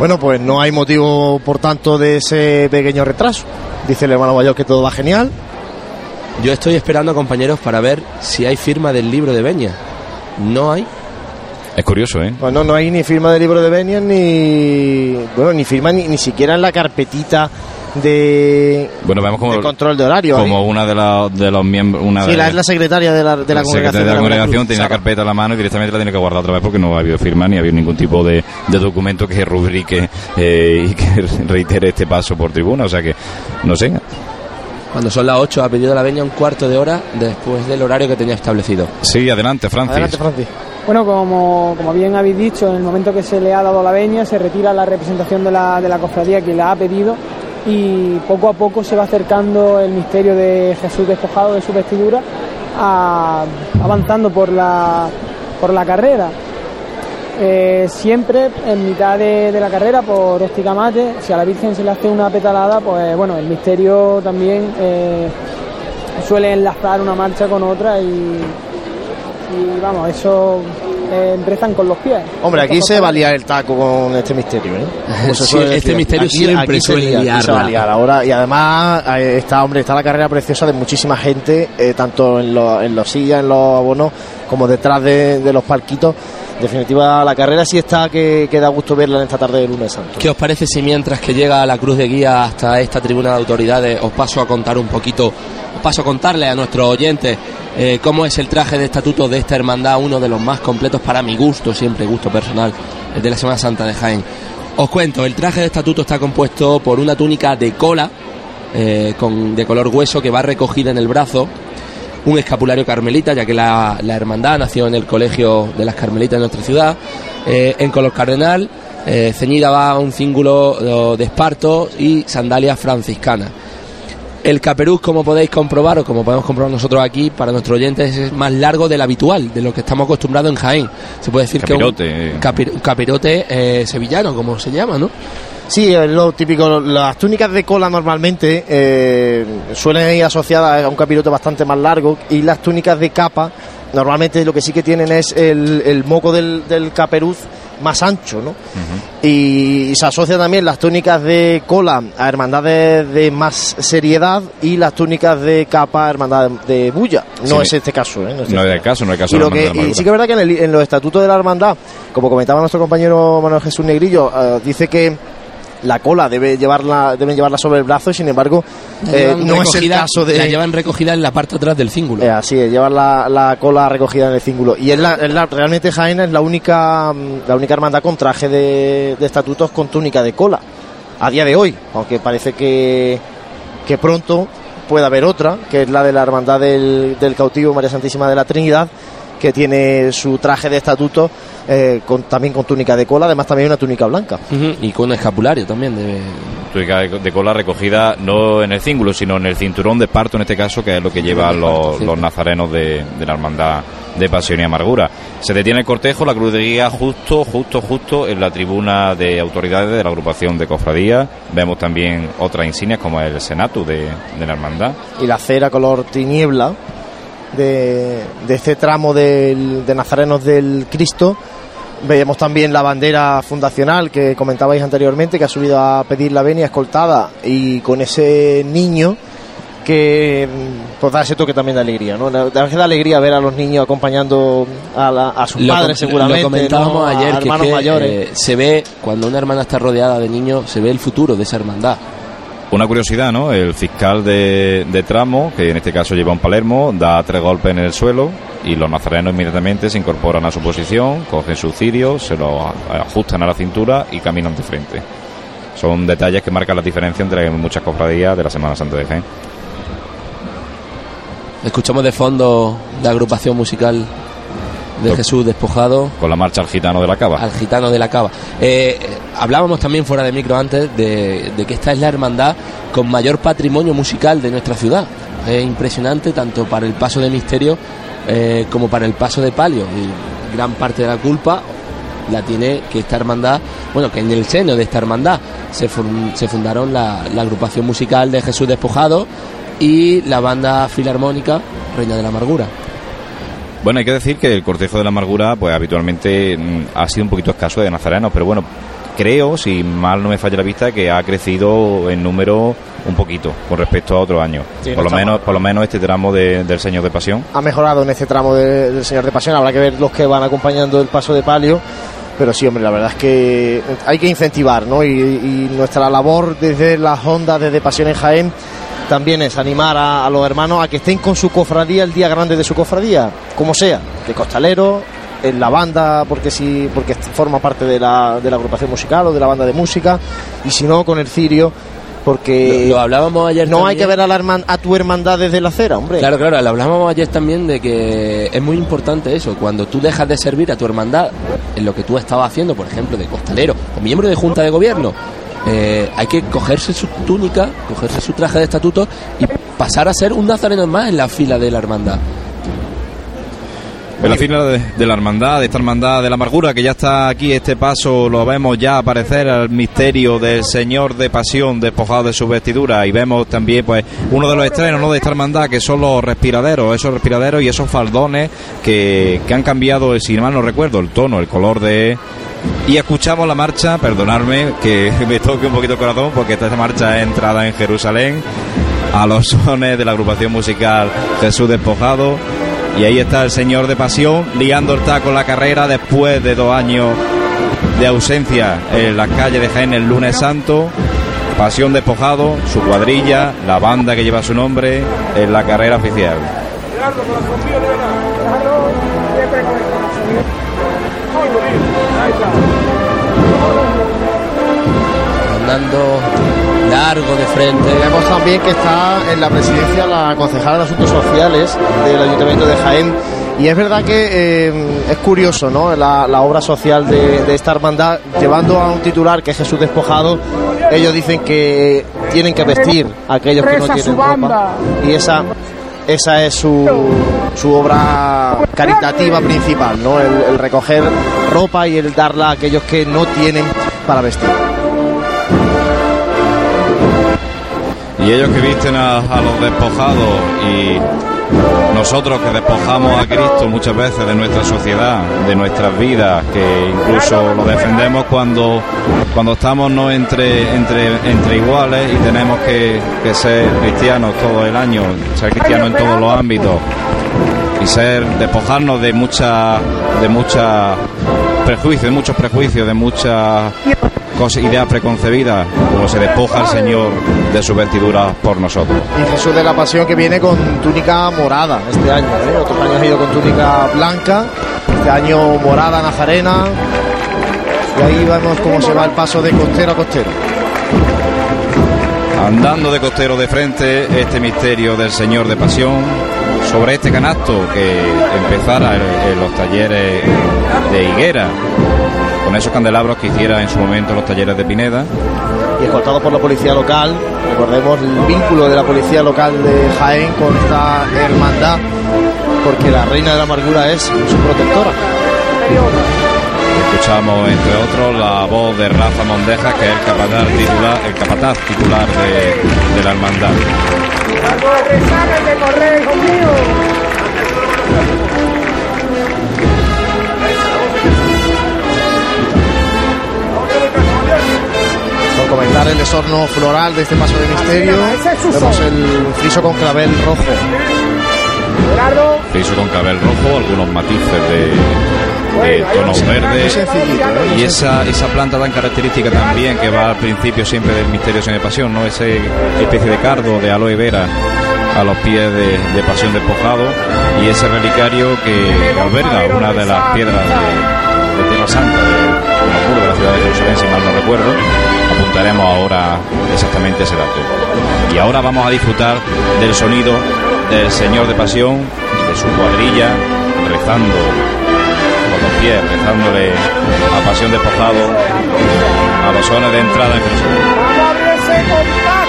Bueno, pues no hay motivo, por tanto, de ese pequeño retraso. Dice el hermano mayor que todo va genial. Yo estoy esperando, compañeros, para ver si hay firma del libro de Beña. No hay. Es curioso, ¿eh? Pues no, hay ni firma del libro de Benian ni. Bueno, ni firma ni, ni siquiera en la carpetita de, Bueno, vemos como, de control de horario. ¿eh? como una de, la- de los miembros, una Sí, de, la, es la secretaria de la, de la, congregación. de la congregación tiene la carpeta en la mano y directamente la tiene que guardar otra vez porque no ha habido firma ni ha habido ningún tipo de, de documento que rubrique eh, y que reitere este paso por tribuna. O sea que, no sé, Cuando son las 8 ha pedido la Beña un cuarto de hora después del horario que tenía establecido. Sí, adelante, Francis. Adelante, Francis. Bueno, como, como bien habéis dicho, en el momento que se le ha dado la veña, se retira la representación de la, de la cofradía que la ha pedido y poco a poco se va acercando el misterio de Jesús despojado de su vestidura, a- avanzando por la, por la carrera. Eh, siempre en mitad de, la carrera por óptica mate, si a la Virgen se le hace una petalada, pues bueno, el misterio también eh, suele enlazar una marcha con otra y, y vamos, eso eh, empiezan con los pies. Hombre, aquí se va a liar el taco con este misterio, ¿eh? Sí, este decir. misterio Aquí- siempre aquí se suele lía, aquí se va a liar ahora. Y además está, hombre, está la carrera preciosa de muchísima gente, eh, tanto en, los en los sillas, en los abonos, como detrás de, los palquitos. En definitiva, la carrera sí está que, que da gusto verla en esta tarde de lunes santo. ¿Qué os parece si mientras que llega la cruz de guía hasta esta tribuna de autoridades os paso a contar un poquito, os paso a contarle a nuestros oyentes eh, cómo es el traje de estatuto de esta hermandad, uno de los más completos para mi gusto, siempre gusto personal, el de la Semana Santa de Jaén? Os cuento, el traje de estatuto está compuesto por una túnica de cola eh, con, de color hueso que va recogida en el brazo, un escapulario carmelita, ya que la, la hermandad nació en el colegio de las carmelitas de nuestra ciudad, eh, en color cardenal, eh, ceñida va un cíngulo eh, de esparto y sandalias franciscanas. El caperuz, como podéis comprobar o como podemos comprobar nosotros aquí, para nuestros oyentes es más largo del habitual, de lo que estamos acostumbrados en Jaén. Se puede decir Capirote. que es un capir- capirote eh, sevillano, como se llama, ¿no? Sí, es lo típico. Las túnicas de cola normalmente eh, suelen ir asociadas a un capirote bastante más largo y las túnicas de capa normalmente lo que sí que tienen es el, el moco del, del caperuz más ancho, ¿no? y, se asocia también las túnicas de cola a hermandades de más seriedad y las túnicas de capa a hermandades de bulla. No Sí. es este caso, ¿eh? No es este No es el caso, no es caso y, lo que, y sí que es verdad que en, el- en los estatutos de la hermandad, como comentaba nuestro compañero Manuel Jesús Negrillo, eh, dice que la cola debe llevarla, deben llevarla sobre el brazo y sin embargo eh, llevan no es el caso de... La llevan recogida en la parte atrás del cíngulo. Eh, así es, llevar la, la cola recogida en el cíngulo. Y es la, es la- realmente Jaén es la única, mm, la única hermandad con traje de, de estatutos con túnica de cola. A día de hoy, aunque parece que, que pronto puede haber otra, que es la de la hermandad del, del cautivo María Santísima de la Trinidad, que tiene su traje de estatutos eh, con, también con túnica de cola, además también una túnica blanca. Y con escapulario también. De... túnica de de cola recogida no en el cíngulo, sino en el cinturón de parto, en este caso, que es lo que llevan los, sí. los nazarenos de, de la hermandad de Pasión y Amargura. Se detiene el cortejo, la cruz de guía, justo, justo, justo en la tribuna de autoridades de la agrupación de cofradías. Vemos también otras insignias como el Senatu de, de la hermandad. y la cera color tiniebla de, de este tramo del, de Nazarenos del Cristo. Veíamos también la bandera fundacional que comentabais anteriormente, que ha subido a pedir la venia escoltada y con ese niño que pues da ese toque también de alegría, ¿no? Que da alegría ver a los niños acompañando a, la- a sus Lo padres com- seguramente, Lo comentábamos ¿no? A ayer que, hermanos que, mayores. eh, se ve, cuando una hermana está rodeada de niños, se ve el futuro de esa hermandad. Una curiosidad, ¿no? El fiscal de, tramo, que en este caso lleva un Palermo, da tres golpes en el suelo y los nazarenos inmediatamente se incorporan a su posición, cogen su cirio, se lo ajustan a la cintura y caminan de frente. Son detalles que marcan la diferencia entre muchas cofradías de la Semana Santa de Jaén. Escuchamos de fondo la agrupación musical de Jesús despojado Con la marcha al gitano de la cava. al gitano de la cava. Eh, eh, hablábamos también fuera de micro antes de, de que esta es la hermandad con mayor patrimonio musical de nuestra ciudad. Es impresionante tanto para el paso de misterio eh, como para el paso de palio. Y gran parte de la culpa la tiene que esta hermandad, bueno, que en el seno de esta hermandad se, fun- se fundaron la, la agrupación musical de Jesús Despojado y la banda filarmónica Reina de la Amargura. Bueno, hay que decir que el cortejo de la amargura, pues habitualmente mm, ha sido un poquito escaso de nazarenos, pero bueno, creo, si mal no me falla la vista, que ha crecido en número un poquito con respecto a otros años. Sí, no por, lo menos, mal. por lo menos este tramo de- del Señor de Pasión. ha mejorado en este tramo de- del Señor de Pasión. Habrá que ver los que van acompañando el paso de palio. Pero sí, hombre, la verdad es que hay que incentivar, ¿no? Y, y nuestra labor desde las ondas, desde Pasión en Jaén, también es animar a, a los hermanos a que estén con su cofradía el día grande de su cofradía, como sea, que costalero, en la banda, porque sí, porque forma parte de la, de la agrupación musical o de la banda de música, y si no, con el cirio, porque Lo, lo hablábamos ayer no hay que ver a, la herman- a tu hermandad desde la acera, hombre. Claro, claro, lo hablábamos ayer también de que es muy importante eso, cuando tú dejas de servir a tu hermandad en lo que tú estabas haciendo, por ejemplo, de costalero o miembro de junta de gobierno, eh, hay que cogerse su túnica, cogerse su traje de estatuto y pasar a ser un nazareno más en la fila de la hermandad. En la fila de, la hermandad, de esta hermandad de la amargura, que ya está aquí, este paso lo vemos ya aparecer al misterio del Señor de Pasión despojado de su vestidura y vemos también pues uno de los estrenos ¿no? de esta hermandad que son los respiraderos, esos respiraderos y esos faldones que, que han cambiado, si mal no recuerdo, el tono, el color de... Y escuchamos la marcha, perdonadme que me toque un poquito el corazón porque esta marcha es entrada en Jerusalén a los sones de la agrupación musical Jesús Despojado. Y ahí está el señor de pasión liando el taco en la carrera después de dos años de ausencia en las calles de Jaén el lunes santo. Pasión Despojado, su cuadrilla, la banda que lleva su nombre en la carrera oficial. Andando largo de frente. Vemos también que está en la presidencia la concejala de Asuntos Sociales del Ayuntamiento de Jaén. Y es verdad que eh, es curioso, ¿no? La, la obra social de, de esta hermandad, llevando a un titular que es Jesús Despojado, ellos dicen que tienen que vestir a aquellos que no tienen ropa. Y esa esa es su, su obra caritativa principal, ¿no? El, el recoger ropa y el darla a aquellos que no tienen para vestir. Y ellos que visten a, a los despojados y nosotros que despojamos a Cristo muchas veces de nuestra sociedad, de nuestras vidas, que incluso lo defendemos cuando, cuando estamos no entre, entre, entre iguales y tenemos que, que ser cristianos todo el año, ser cristianos en todos los ámbitos. Y ser despojarnos de muchas de muchas prejuicios, de muchos prejuicios, de muchas cosas, ideas preconcebidas, como se despoja al Señor de su vestidura por nosotros. Y Jesús de la Pasión que viene con túnica morada este año. ¿eh? Otros años ha ido con túnica blanca, este año morada nazarena. Y ahí vemos cómo se va el paso de costero a costero. Andando de costero de frente este misterio del Señor de Pasión sobre este canasto que empezara en los talleres de Higuera con esos candelabros que hiciera en su momento los talleres de Pineda y escoltado por la policía local. Recordemos el vínculo de la policía local de Jaén con esta hermandad, porque la reina de la amargura es su protectora. Escuchamos, entre otros, la voz de Rafa Mondeja, que es el capataz titular, el capataz titular de, de la hermandad. Comentar el desorno floral de este paso de misterio, vemos el friso con clavel rojo. Friso con clavel rojo, algunos matices de, de tonos verdes y esa, esa planta tan característica también que va al principio siempre del misterio sin pasión, ¿no? Ese especie de cardo de aloe vera a los pies de, de Pasión Despojado y ese relicario que alberga una de las piedras de, de Tierra Santa. de, ciudad de Jerusalén, si mal no recuerdo. Apuntaremos ahora exactamente ese dato. Y ahora vamos a disfrutar del sonido del Señor de Pasión y de su cuadrilla rezando con los pies, rezándole a Pasión Despojado a los sones de entrada en Jerusalén.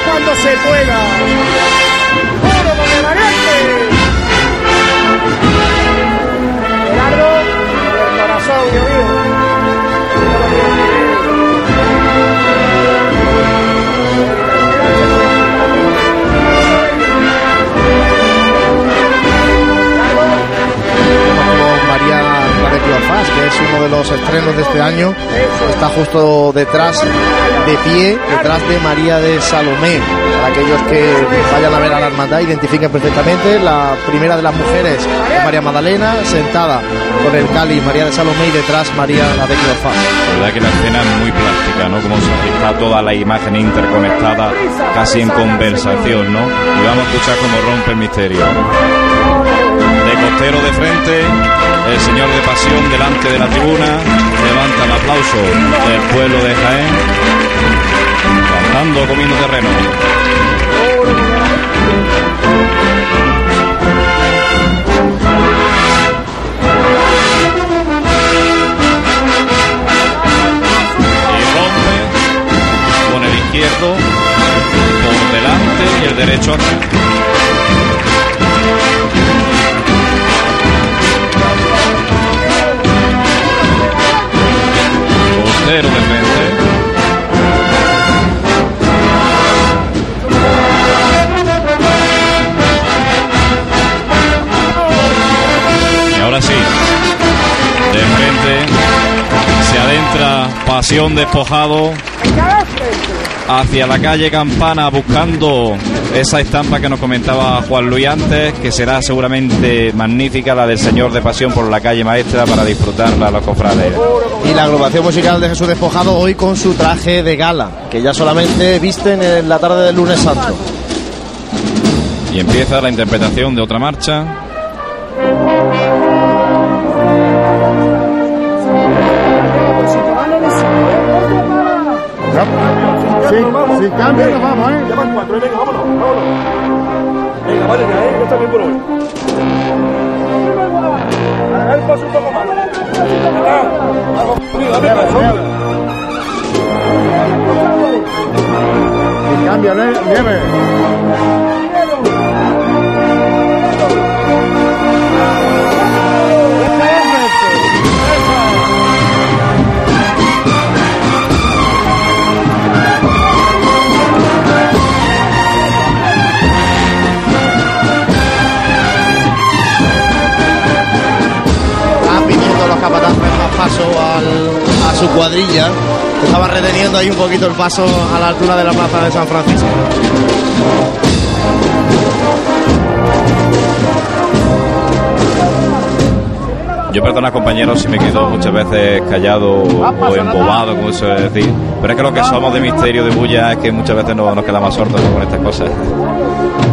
Cuando se pueda. Cleofás, que es uno de los estrenos de este año. Está justo detrás, de pie, detrás de María de Salomé. Para aquellos que vayan a ver a la hermandad, identifiquen perfectamente. La primera de las mujeres es María Magdalena, sentada con el cáliz María de Salomé y detrás María la de Cleofás. La verdad que la escena es muy plástica, ¿no? Como está toda la imagen interconectada, casi en conversación, ¿no? Y vamos a escuchar cómo rompe el misterio. Costero de frente, el señor de pasión delante de la tribuna, levanta el aplauso del pueblo de Jaén, cantando, comiendo terreno. y rompe con el izquierdo por delante y el derecho atrás. Costero de frente. Y ahora sí, de frente se adentra Pasión Despojado hacia la calle Campana buscando esa estampa que nos comentaba Juan Luis antes, que será seguramente magnífica, la del Señor de Pasión por la calle Maestra para disfrutarla los cofrades. Y la agrupación musical de Jesús Despojado hoy con su traje de gala, que ya solamente visten en la tarde del lunes santo. Y empieza la interpretación de otra marcha. Sí, sí, cambia, nos vamos, ¿eh? Ya van cuatro, venga, vámonos, vámonos. Venga, vale, ya, ¿eh? Ya está bien por hoy. Haga el paso un poco más. Venga, vamos, dame paso. Y cambia, ¿eh? Nieve. Poquito el paso a la altura de la plaza de San Francisco. Yo perdona compañeros si me quedo muchas veces callado o embobado, como se suele decir, pero es que lo que somos de misterio, de bulla, es que muchas veces no- nos quedamos sordos con estas cosas.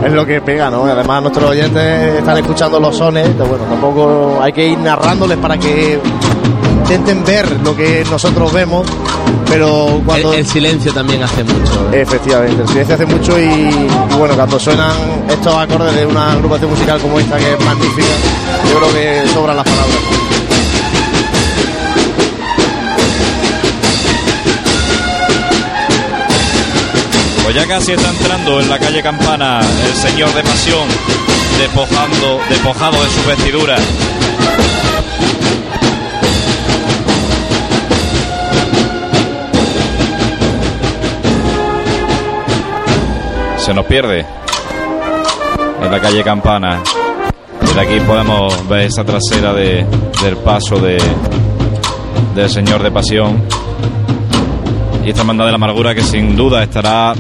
Es lo que pega, ¿no? Además nuestros oyentes están escuchando los sones, de- bueno, tampoco hay que ir narrándoles para que intenten ver lo que nosotros vemos, pero cuando... El, el silencio también hace mucho. ¿eh? Efectivamente, el silencio hace mucho y, y bueno, cuando suenan estos acordes de una agrupación musical como esta que es magnífica, yo creo que sobran las palabras. Pues ya casi está entrando en la calle Campana el señor de pasión, despojando, despojado de sus vestiduras. Se nos pierde en la calle Campana. Desde aquí podemos ver esa trasera de- del paso de, del señor de pasión y esta hermandad de la amargura que sin duda estará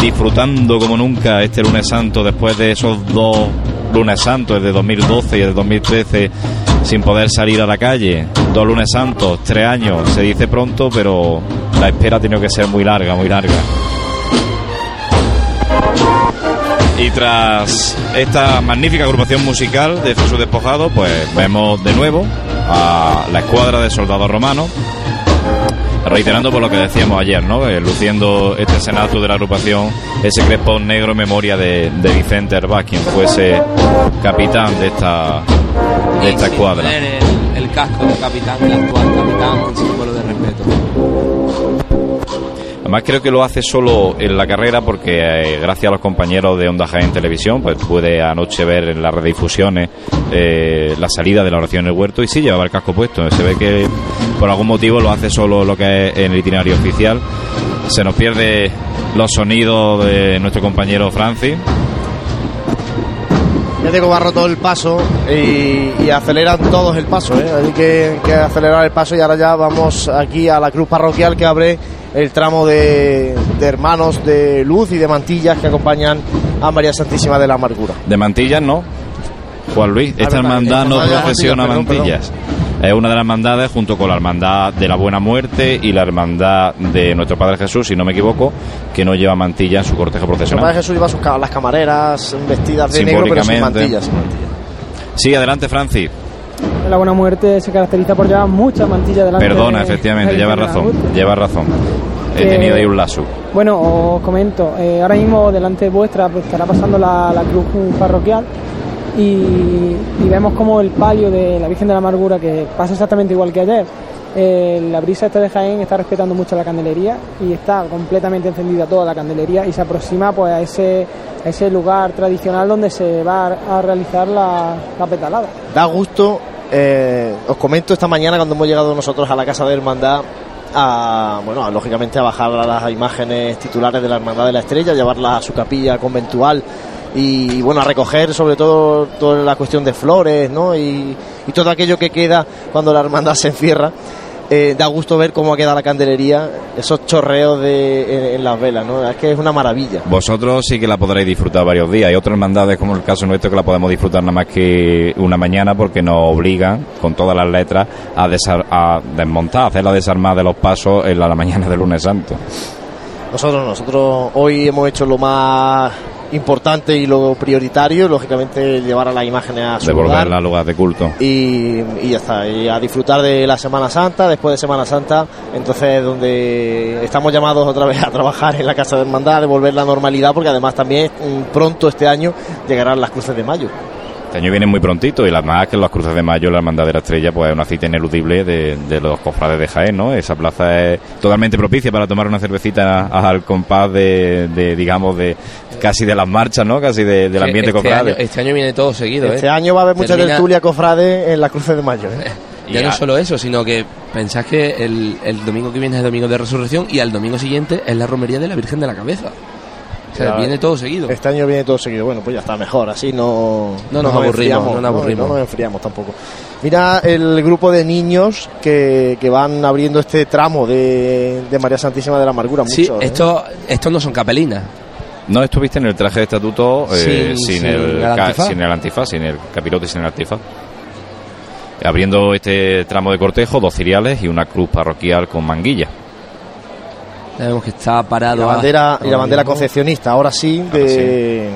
disfrutando como nunca este lunes santo después de esos dos lunes santos, el de 2012 y el de 2013, sin poder salir a la calle. Dos lunes santos, tres años, se dice pronto, pero la espera ha tenido que ser muy larga, muy larga. Y tras esta magnífica agrupación musical de Jesús Despojado, pues vemos de nuevo a la escuadra de soldados romanos reiterando por lo que decíamos ayer, ¿no? Eh, luciendo este senato de la agrupación, ese crespón negro en memoria de, de Vicente Herbaz, quien fuese capitán de esta, de esta escuadra. El, el casco de capitán, el actual capitán, un símbolo de respeto. Además creo que lo hace solo en la carrera porque eh, gracias a los compañeros de Onda Jaén Televisión, pues pude anoche ver en las redifusiones eh, la salida de la oración en el huerto y sí llevaba el casco puesto. Se ve que por algún motivo lo hace solo lo que es en el itinerario oficial. Se nos pierde los sonidos de nuestro compañero Francis. Ya tengo va roto el paso y, y aceleran todos el paso, ¿eh? hay que, que acelerar el paso y ahora ya vamos aquí a la cruz parroquial que abre el tramo de, de hermanos de luz y de mantillas que acompañan a María Santísima de la Amargura. De mantillas, ¿no. Juan Luis, esta verdad, hermandad no procesiona mantillas. Es una de las hermandades junto con la hermandad de la Buena Muerte y la hermandad de nuestro Padre Jesús, si no me equivoco, que no lleva mantilla en su cortejo El Padre procesional. Jesús lleva sus, las camareras vestidas de negro pero sin mantillas. sin mantillas. Sí, adelante, Francis. La Buena Muerte se caracteriza por llevar muchas mantillas delante. Perdona, de- efectivamente, del lleva razón. Lleva razón. He Que- tenido ahí un lazo. Bueno, os comento, eh, ahora mismo delante vuestra pues, estará pasando la, la cruz parroquial y, y vemos como el palio de la Virgen de la Amargura, que pasa exactamente igual que ayer, eh, la brisa esta de Jaén está respetando mucho la candelería y está completamente encendida toda la candelería y se aproxima pues a ese, a ese lugar tradicional donde se va a, a realizar la, la petalada. Da gusto, eh, os comento esta mañana cuando hemos llegado nosotros a la casa de hermandad, a, bueno, a, lógicamente a bajar las imágenes titulares de la hermandad de la estrella, llevarlas a su capilla conventual y bueno, a recoger sobre todo toda la cuestión de flores, ¿no? Y todo aquello que queda cuando la hermandad se encierra. Eh, da gusto ver cómo ha quedado la candelería, esos chorreos de, en, en las velas, ¿no? Es que es una maravilla. Vosotros sí que la podréis disfrutar varios días. Hay otras hermandades, como el caso nuestro, que la podemos disfrutar nada más que una mañana porque nos obligan, con todas las letras, a, desar- a desmontar, a hacer la desarmada de los pasos en la, la mañana del lunes santo. Nosotros, nosotros hoy hemos hecho lo más importante y lo prioritario, lógicamente llevar a las imágenes a su Devolverla lugar al lugar de culto. y, y ya está, y a disfrutar de la Semana Santa, después de Semana Santa, entonces donde estamos llamados otra vez a trabajar en la Casa de Hermandad, a devolver la normalidad, porque además también mm, pronto este año llegarán las cruces de mayo. Este año viene muy prontito y las más que en las cruces de mayo la Hermandad de la Estrella pues es una cita ineludible de, de los cofrades de Jaén, ¿no? Esa plaza es totalmente propicia para tomar una cervecita al compás de, de, digamos, de casi de las marchas, ¿no? Casi de- del ambiente este cofrade. Año, este año viene todo seguido, Este ¿eh? año va a haber mucha Termina- tertulia cofrade en las cruces de mayo. ¿eh? Ya Y no solo eso, sino que pensás que el, el domingo que viene es el domingo de resurrección y al domingo siguiente es la romería de la Virgen de la Cabeza. O sea, Ya, viene todo seguido. Este año viene todo seguido. Bueno, pues ya está mejor. Así no, No nos aburrimos, no nos aburrimos. No, nos enfriamos tampoco. Mira el grupo de niños que, que van abriendo este tramo de, de María Santísima de la Amargura. Sí, ¿eh? estos estos no son capelinas. No estuviste en el traje de estatuto eh, Sin- sin, sin el, el sin el antifaz, sin el capirote y sin el antifaz. Abriendo este tramo de cortejo, dos ciriales y una cruz parroquial con manguilla. Ya vemos que está Y parado. la bandera, y la bandera concepcionista, ahora sí, de,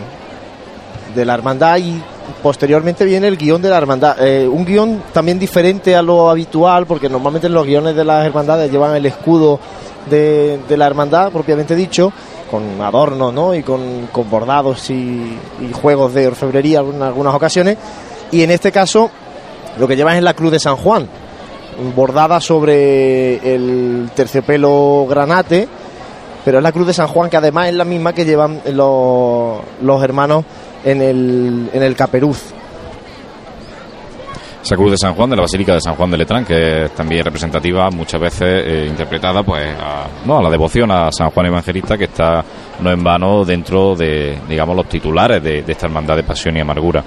de la hermandad y posteriormente viene el guion de la hermandad. Eh, un guion también diferente a lo habitual, porque normalmente los guiones de las hermandades llevan el escudo de, de la hermandad, propiamente dicho, con adornos ¿no? y con, con bordados y, juegos de orfebrería en algunas ocasiones. Y en este caso, lo que llevan es la Cruz de San Juan, bordada sobre el terciopelo granate, pero es la Cruz de San Juan que además es la misma que llevan los, los hermanos en el, en el caperuz. Esa cruz de San Juan, de la Basílica de San Juan de Letrán, que es también representativa, muchas veces eh, interpretada pues a, no, a la devoción a San Juan Evangelista, que está no en vano dentro de, digamos, los titulares de, de esta hermandad de pasión y amargura.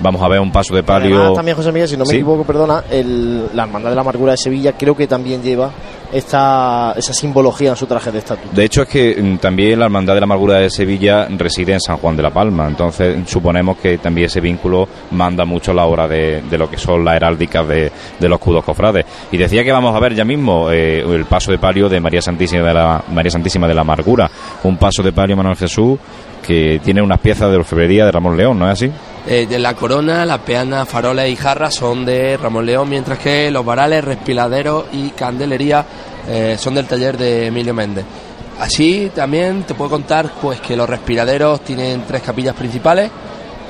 Vamos a ver un paso de palio. Además, también José Miguel, si no me Sí. equivoco, perdona, el- la Hermandad de la Amargura de Sevilla creo que también lleva esta, esa simbología en su traje de estatuto. De hecho, es que mm, también la Hermandad de la Amargura de Sevilla reside en San Juan de la Palma. Entonces, suponemos que también ese vínculo manda mucho a la hora de, de lo que son las heráldicas de, de los escudos cofrades. Y decía que vamos a ver ya mismo eh, el paso de palio de María Santísima de la María Santísima de la Amargura. Un paso de palio, Manuel Jesús, que tiene unas piezas de orfebrería de Ramón León, ¿no es así? Eh, de la corona, las peanas, faroles y jarras son de Ramón León, mientras que los varales, respiladeros y candelería eh, son del taller de Emilio Méndez. Así también te puedo contar pues que los respiraderos tienen tres capillas principales.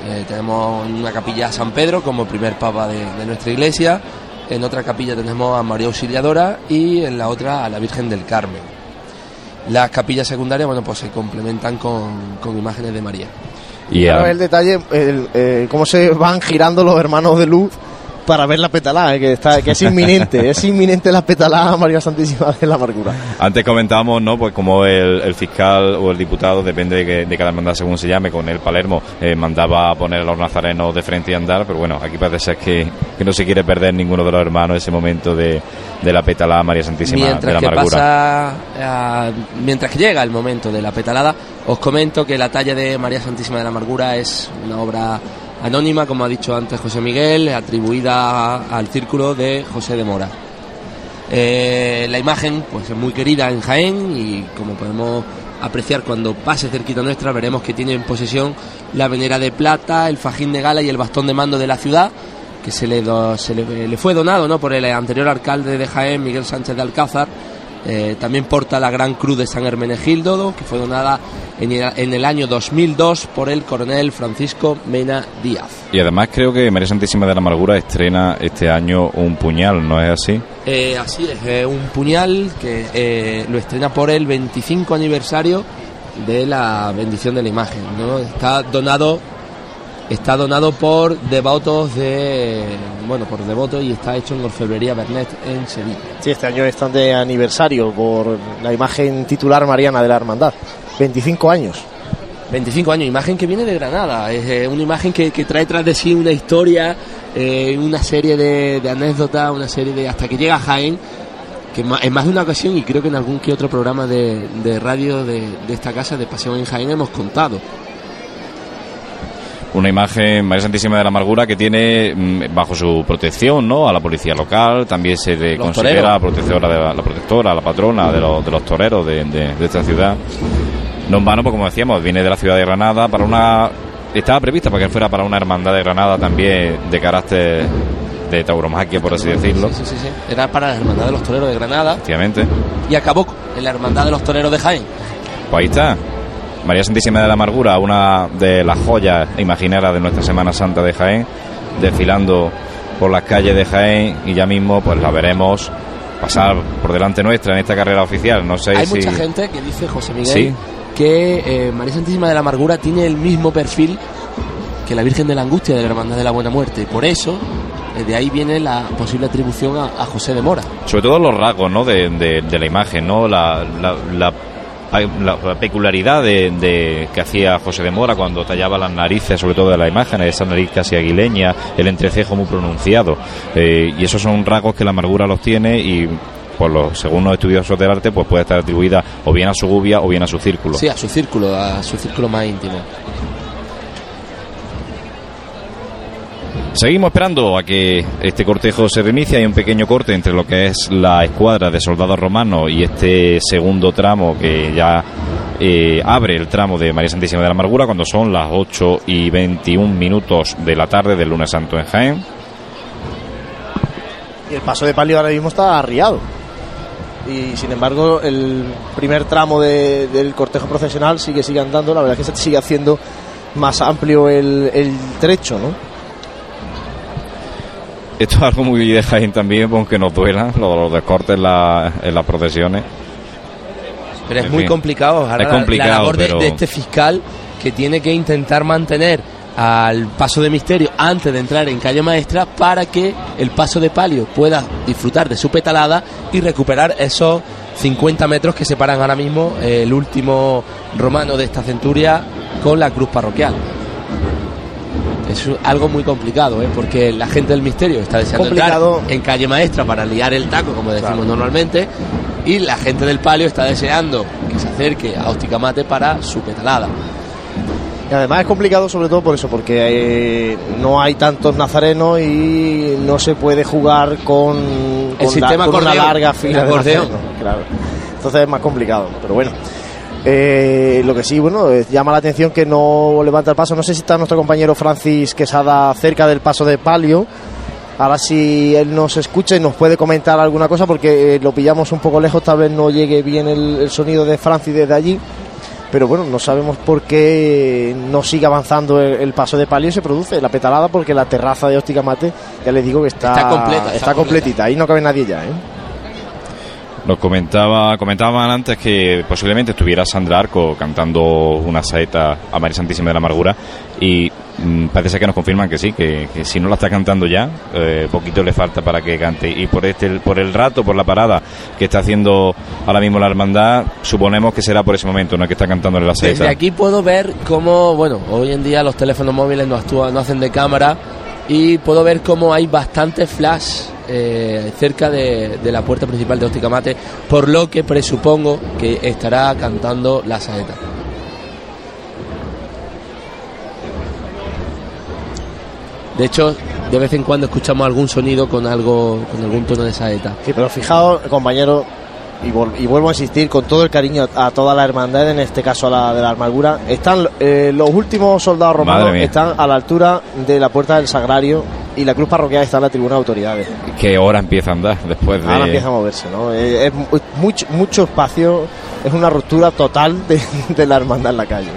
Eh, tenemos una capilla a San Pedro como primer papa de, nuestra iglesia. En otra capilla tenemos a María Auxiliadora y en la otra a la Virgen del Carmen. Las capillas secundarias, bueno, pues se complementan con imágenes de María. Y Ahora a- el detalle, el, eh, cómo se van girando los hermanos de luz para ver la petalá, eh, que, está, que es inminente, es inminente la petalá a María Santísima de la Amargura. Antes comentábamos, ¿no? Pues como el, el fiscal o el diputado, depende de, que- de cada hermandad según se llame, con el Palermo, eh, mandaba a poner a los nazarenos de frente y andar, pero bueno, aquí parece ser que, que no se quiere perder ninguno de los hermanos ese momento de, de la petalada María Santísima de mientras la que Amargura. pasa ah, mientras que llega el momento de la petalada os comento que la talla de María Santísima de la Amargura es una obra anónima como ha dicho antes José Miguel atribuida al círculo de José de Mora Eh, la imagen pues es muy querida en Jaén y como podemos apreciar cuando pase cerquita nuestra veremos que tiene en posesión la venera de plata el fajín de gala y el bastón de mando de la ciudad que se le, do- se le fue donado ¿no? por el anterior alcalde de Jaén, Miguel Sánchez de Alcázar. Eh, también porta la Gran Cruz de San Hermenegildo, que fue donada en el, en el año 2002 por el coronel Francisco Mena Díaz. Y además creo que María Santísima de la Amargura estrena este año un puñal, ¿no es así? Eh, así es, eh, un puñal que eh, lo estrena por el 25 aniversario de la bendición de la imagen. ¿no? Está donado está donado por devotos de bueno por devotos y está hecho en orfebrería Bernet en Sevilla. Sí, este año están de aniversario por la imagen titular mariana de la hermandad. 25 años. 25 años, imagen que viene de Granada, es eh, una imagen que, que trae tras de sí una historia, eh, una serie de, de anécdotas, una serie de hasta que llega Jaén, que en más de una ocasión y creo que en algún que otro programa de, de radio de, de esta casa de Pasión en Jaén hemos contado. Una imagen, María Santísima de la Amargura, que tiene mm, bajo su protección ¿no? a la policía local, también se le considera protectora, de la, la protectora, la patrona de los, de los toreros de, de- de esta ciudad. No en vano, pues como decíamos, viene de la ciudad de Granada para una... Estaba prevista para que fuera para una hermandad de Granada también de carácter de tauromaquia, por así decirlo. Sí, sí, sí. Era para la Hermandad de los Toreros de Granada Efectivamente. y acabó en la Hermandad de los Toreros de Jaén. Pues ahí está. María Santísima de la Amargura, una de las joyas imaginarias de nuestra Semana Santa de Jaén, desfilando por las calles de Jaén y ya mismo pues la veremos pasar por delante nuestra en esta carrera oficial. No sé Hay si mucha gente que dice, José Miguel, Sí. que eh, María Santísima de la Amargura tiene el mismo perfil que la Virgen de la Angustia de la Hermandad de la Buena Muerte. Y por eso, eh, de ahí viene la posible atribución a, a José de Mora. sobre todo los rasgos ¿no? de, de- de la imagen, ¿no? la, la, la- la- peculiaridad de, que hacía José de Mora cuando tallaba las narices, sobre todo de la imagen, esa nariz casi aguileña, el entrecejo muy pronunciado. Eh, y esos son rasgos que la amargura los tiene y por según los estudiosos del arte, pues puede estar atribuida o bien a su gubia o bien a su círculo. Sí, a su círculo, a su círculo más íntimo. Seguimos esperando a que este cortejo se reinicie. Hay un pequeño corte entre lo que es la escuadra de soldados romanos y este segundo tramo que ya eh, abre el tramo de María Santísima de la Amargura cuando son las 8 y 21 minutos de la tarde del lunes santo en Jaén. Y el paso de palio ahora mismo está arriado. Y sin embargo, el primer tramo de- del cortejo procesional sigue, sigue andando. La verdad es que se sigue haciendo más amplio el, el trecho, ¿no? Esto es algo muy de Jaén también, aunque nos duela, los, los descortes en, la- en las procesiones. Pero es En muy fin, complicado. ahora es complicado, la labor de, pero- de este fiscal que tiene que intentar mantener al paso de misterio antes de entrar en calle maestra para que el paso de palio pueda disfrutar de su petalada y recuperar esos 50 metros que separan ahora mismo el último romano de esta centuria con la cruz parroquial. Es algo muy complicado, ¿eh? porque la gente del misterio está deseando Complicado. entrar en calle maestra para liar el taco, como decimos normalmente, y la gente del palio está deseando que se acerque a Óptica Mate para su petalada. Y además es complicado sobre todo por eso, porque eh, no hay tantos nazarenos y no se puede jugar con, con, sistema con una larga fila El de nazarenos. Claro. Entonces es más complicado, pero bueno. Eh, lo que sí, bueno, eh, llama la atención que no levanta el paso. No sé si está nuestro compañero Francis Quesada cerca del paso de palio. Ahora si él nos escucha y nos puede comentar alguna cosa porque eh, lo pillamos un poco lejos, tal vez no llegue bien el, el sonido de Francis desde allí. Pero bueno, no sabemos por qué no sigue avanzando el, el paso de palio y se produce la petalada porque la terraza de Óptica Mate, ya les digo que está, Está completa, está está completita, ahí no cabe nadie ya, ¿eh? Nos comentaba, comentaban antes que posiblemente estuviera Sandra Arco cantando una saeta a María Santísima de la Amargura y mm, parece que nos confirman que sí, que, que si no la está cantando ya, eh, poquito le falta para que cante. Y por este, por el rato, por la parada que está haciendo ahora mismo la hermandad, suponemos que será por ese momento, no que está cantándole la saeta. Desde aquí puedo ver cómo, hoy en día los teléfonos móviles no hacen de cámara y puedo ver cómo hay bastantes flash eh, cerca de, de la puerta principal de Óptica Mate, por lo que presupongo que estará cantando la saeta. De hecho, de vez en cuando escuchamos algún sonido con algo, con algún tono de saeta. Sí, pero fijaos, compañero, y, y vuelvo a insistir con todo el cariño a toda la hermandad, en este caso a la de la amargura, están eh, los últimos soldados romanos están a la altura de la puerta del sagrario y la cruz parroquial está en la tribuna de autoridades. Que ahora empieza a andar después de... Ahora empieza a moverse, ¿no? Eh, Es, mu- mucho, mucho espacio, es una ruptura total de, de la hermandad en la calle.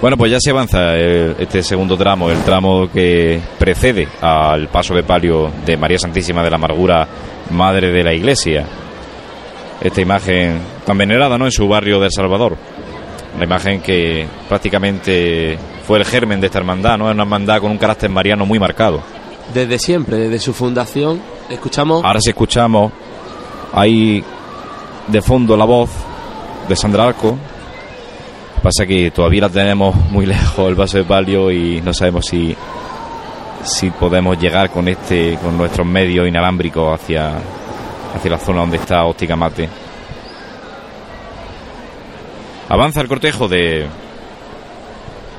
Bueno, pues ya se avanza el- este segundo tramo, el tramo que precede al paso de palio de María Santísima de la Amargura, Madre de la Iglesia. Esta imagen tan venerada ¿no? en su barrio de El Salvador. Una imagen que prácticamente fue el germen de esta hermandad, ¿no? Es una hermandad con un carácter mariano muy marcado. Desde siempre, desde su fundación, escuchamos Ahora si escuchamos ahí de fondo la voz de Sandra Arco. Pasa que todavía la tenemos muy lejos el paso de palio y no sabemos si si podemos llegar con este con nuestros medios inalámbricos hacia hacia la zona donde está Óptica Mate. Avanza el cortejo de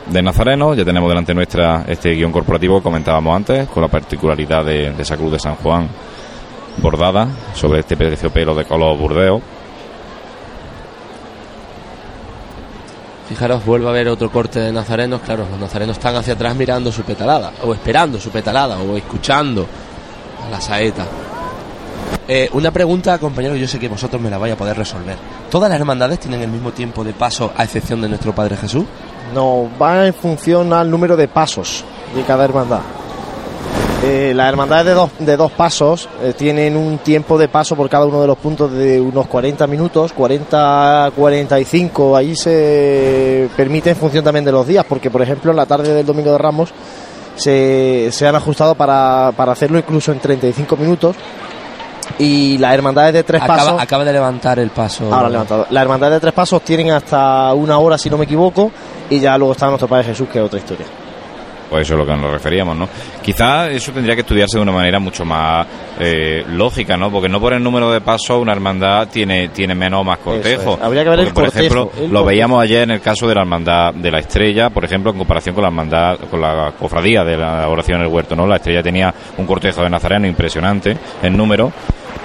de Nazareno, ya tenemos delante nuestra este guion corporativo que comentábamos antes, con la particularidad de, esa cruz de San Juan bordada sobre este terciopelo de color burdeo. Fijaros, vuelve a haber otro corte de nazarenos. Claro, los nazarenos están hacia atrás mirando su petalada, o esperando su petalada, o escuchando a la saeta. Eh, una pregunta, compañero, yo sé que vosotros me la vais a poder resolver. ¿Todas las hermandades tienen el mismo tiempo de paso a excepción de nuestro Padre Jesús? No, va en función al número de pasos de cada hermandad. Eh, las hermandades de dos, de dos pasos eh, tienen un tiempo de paso por cada uno de los puntos de unos 40 minutos, 40, 45. Ahí se permite en función también de los días, porque por ejemplo en la tarde del Domingo de Ramos se, se han ajustado para, para hacerlo incluso en 35 minutos. Y las hermandades de tres Acaba, pasos. acaba de levantar el paso. Ahora levantado. Las hermandades de tres pasos tienen hasta una hora, si no me equivoco, y ya luego está nuestro Padre Jesús, que es otra historia. Pues eso es lo que nos referíamos, ¿no? Quizá eso tendría que estudiarse de una manera mucho más eh, lógica, ¿no? Porque no por el número de pasos una hermandad tiene, tiene menos o más cortejo. es. Habría que ver Porque, el por cortejo, ejemplo, el lo cortejo. veíamos ayer en el caso de la hermandad de la Estrella, por ejemplo, en comparación con la hermandad, con la cofradía de la oración en el huerto, ¿no? La Estrella tenía un cortejo de nazareno impresionante en número,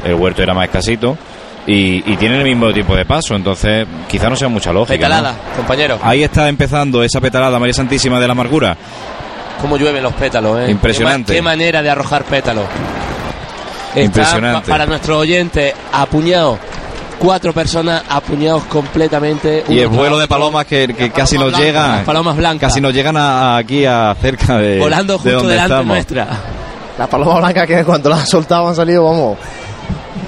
el huerto era más escasito. Y, y tienen el mismo tipo de paso, entonces quizá no sea mucha lógica. ¿no? Petalada, compañero. Ahí está empezando esa petalada, María Santísima de la Amargura. Cómo llueven los pétalos, ¿eh? Impresionante. Qué, ma- qué manera de arrojar pétalos. Está Impresionante. pa- para nuestros oyentes, apuñados. Cuatro personas apuñados completamente. Y el vuelo de palomas que, que casi nos blancas, llegan. palomas blancas. Casi nos llegan a- a aquí a cerca de. Volando de justo donde delante estamos. nuestra. Las palomas blancas que cuando las han soltado han salido, vamos.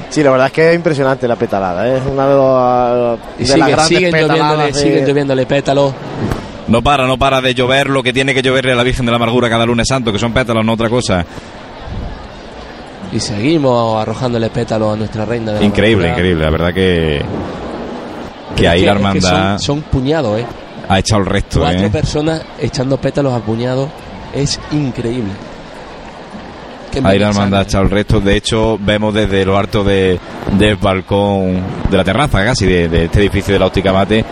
Sí, la verdad es que es impresionante la petalada. ¿eh? Es una de, los, Y de las sigue- grandes siguen, lloviéndole, de- siguen lloviéndole pétalos. No para, no para de llover lo que tiene que lloverle a la Virgen de la Amargura cada lunes santo, que son pétalos, no otra cosa. Y seguimos arrojándole pétalos a nuestra reina de la Increíble, amargura. increíble. La verdad que. Que ahí que- la es que hermandad son, son puñados, ¿eh? ha echado el resto, Cuatro ¿eh? personas echando pétalos a puñados. Es increíble. Qué Ahí la hermandad ha echado el resto. De hecho, vemos desde lo alto de, del balcón, de la terraza casi, de, de este edificio de la óptica mate,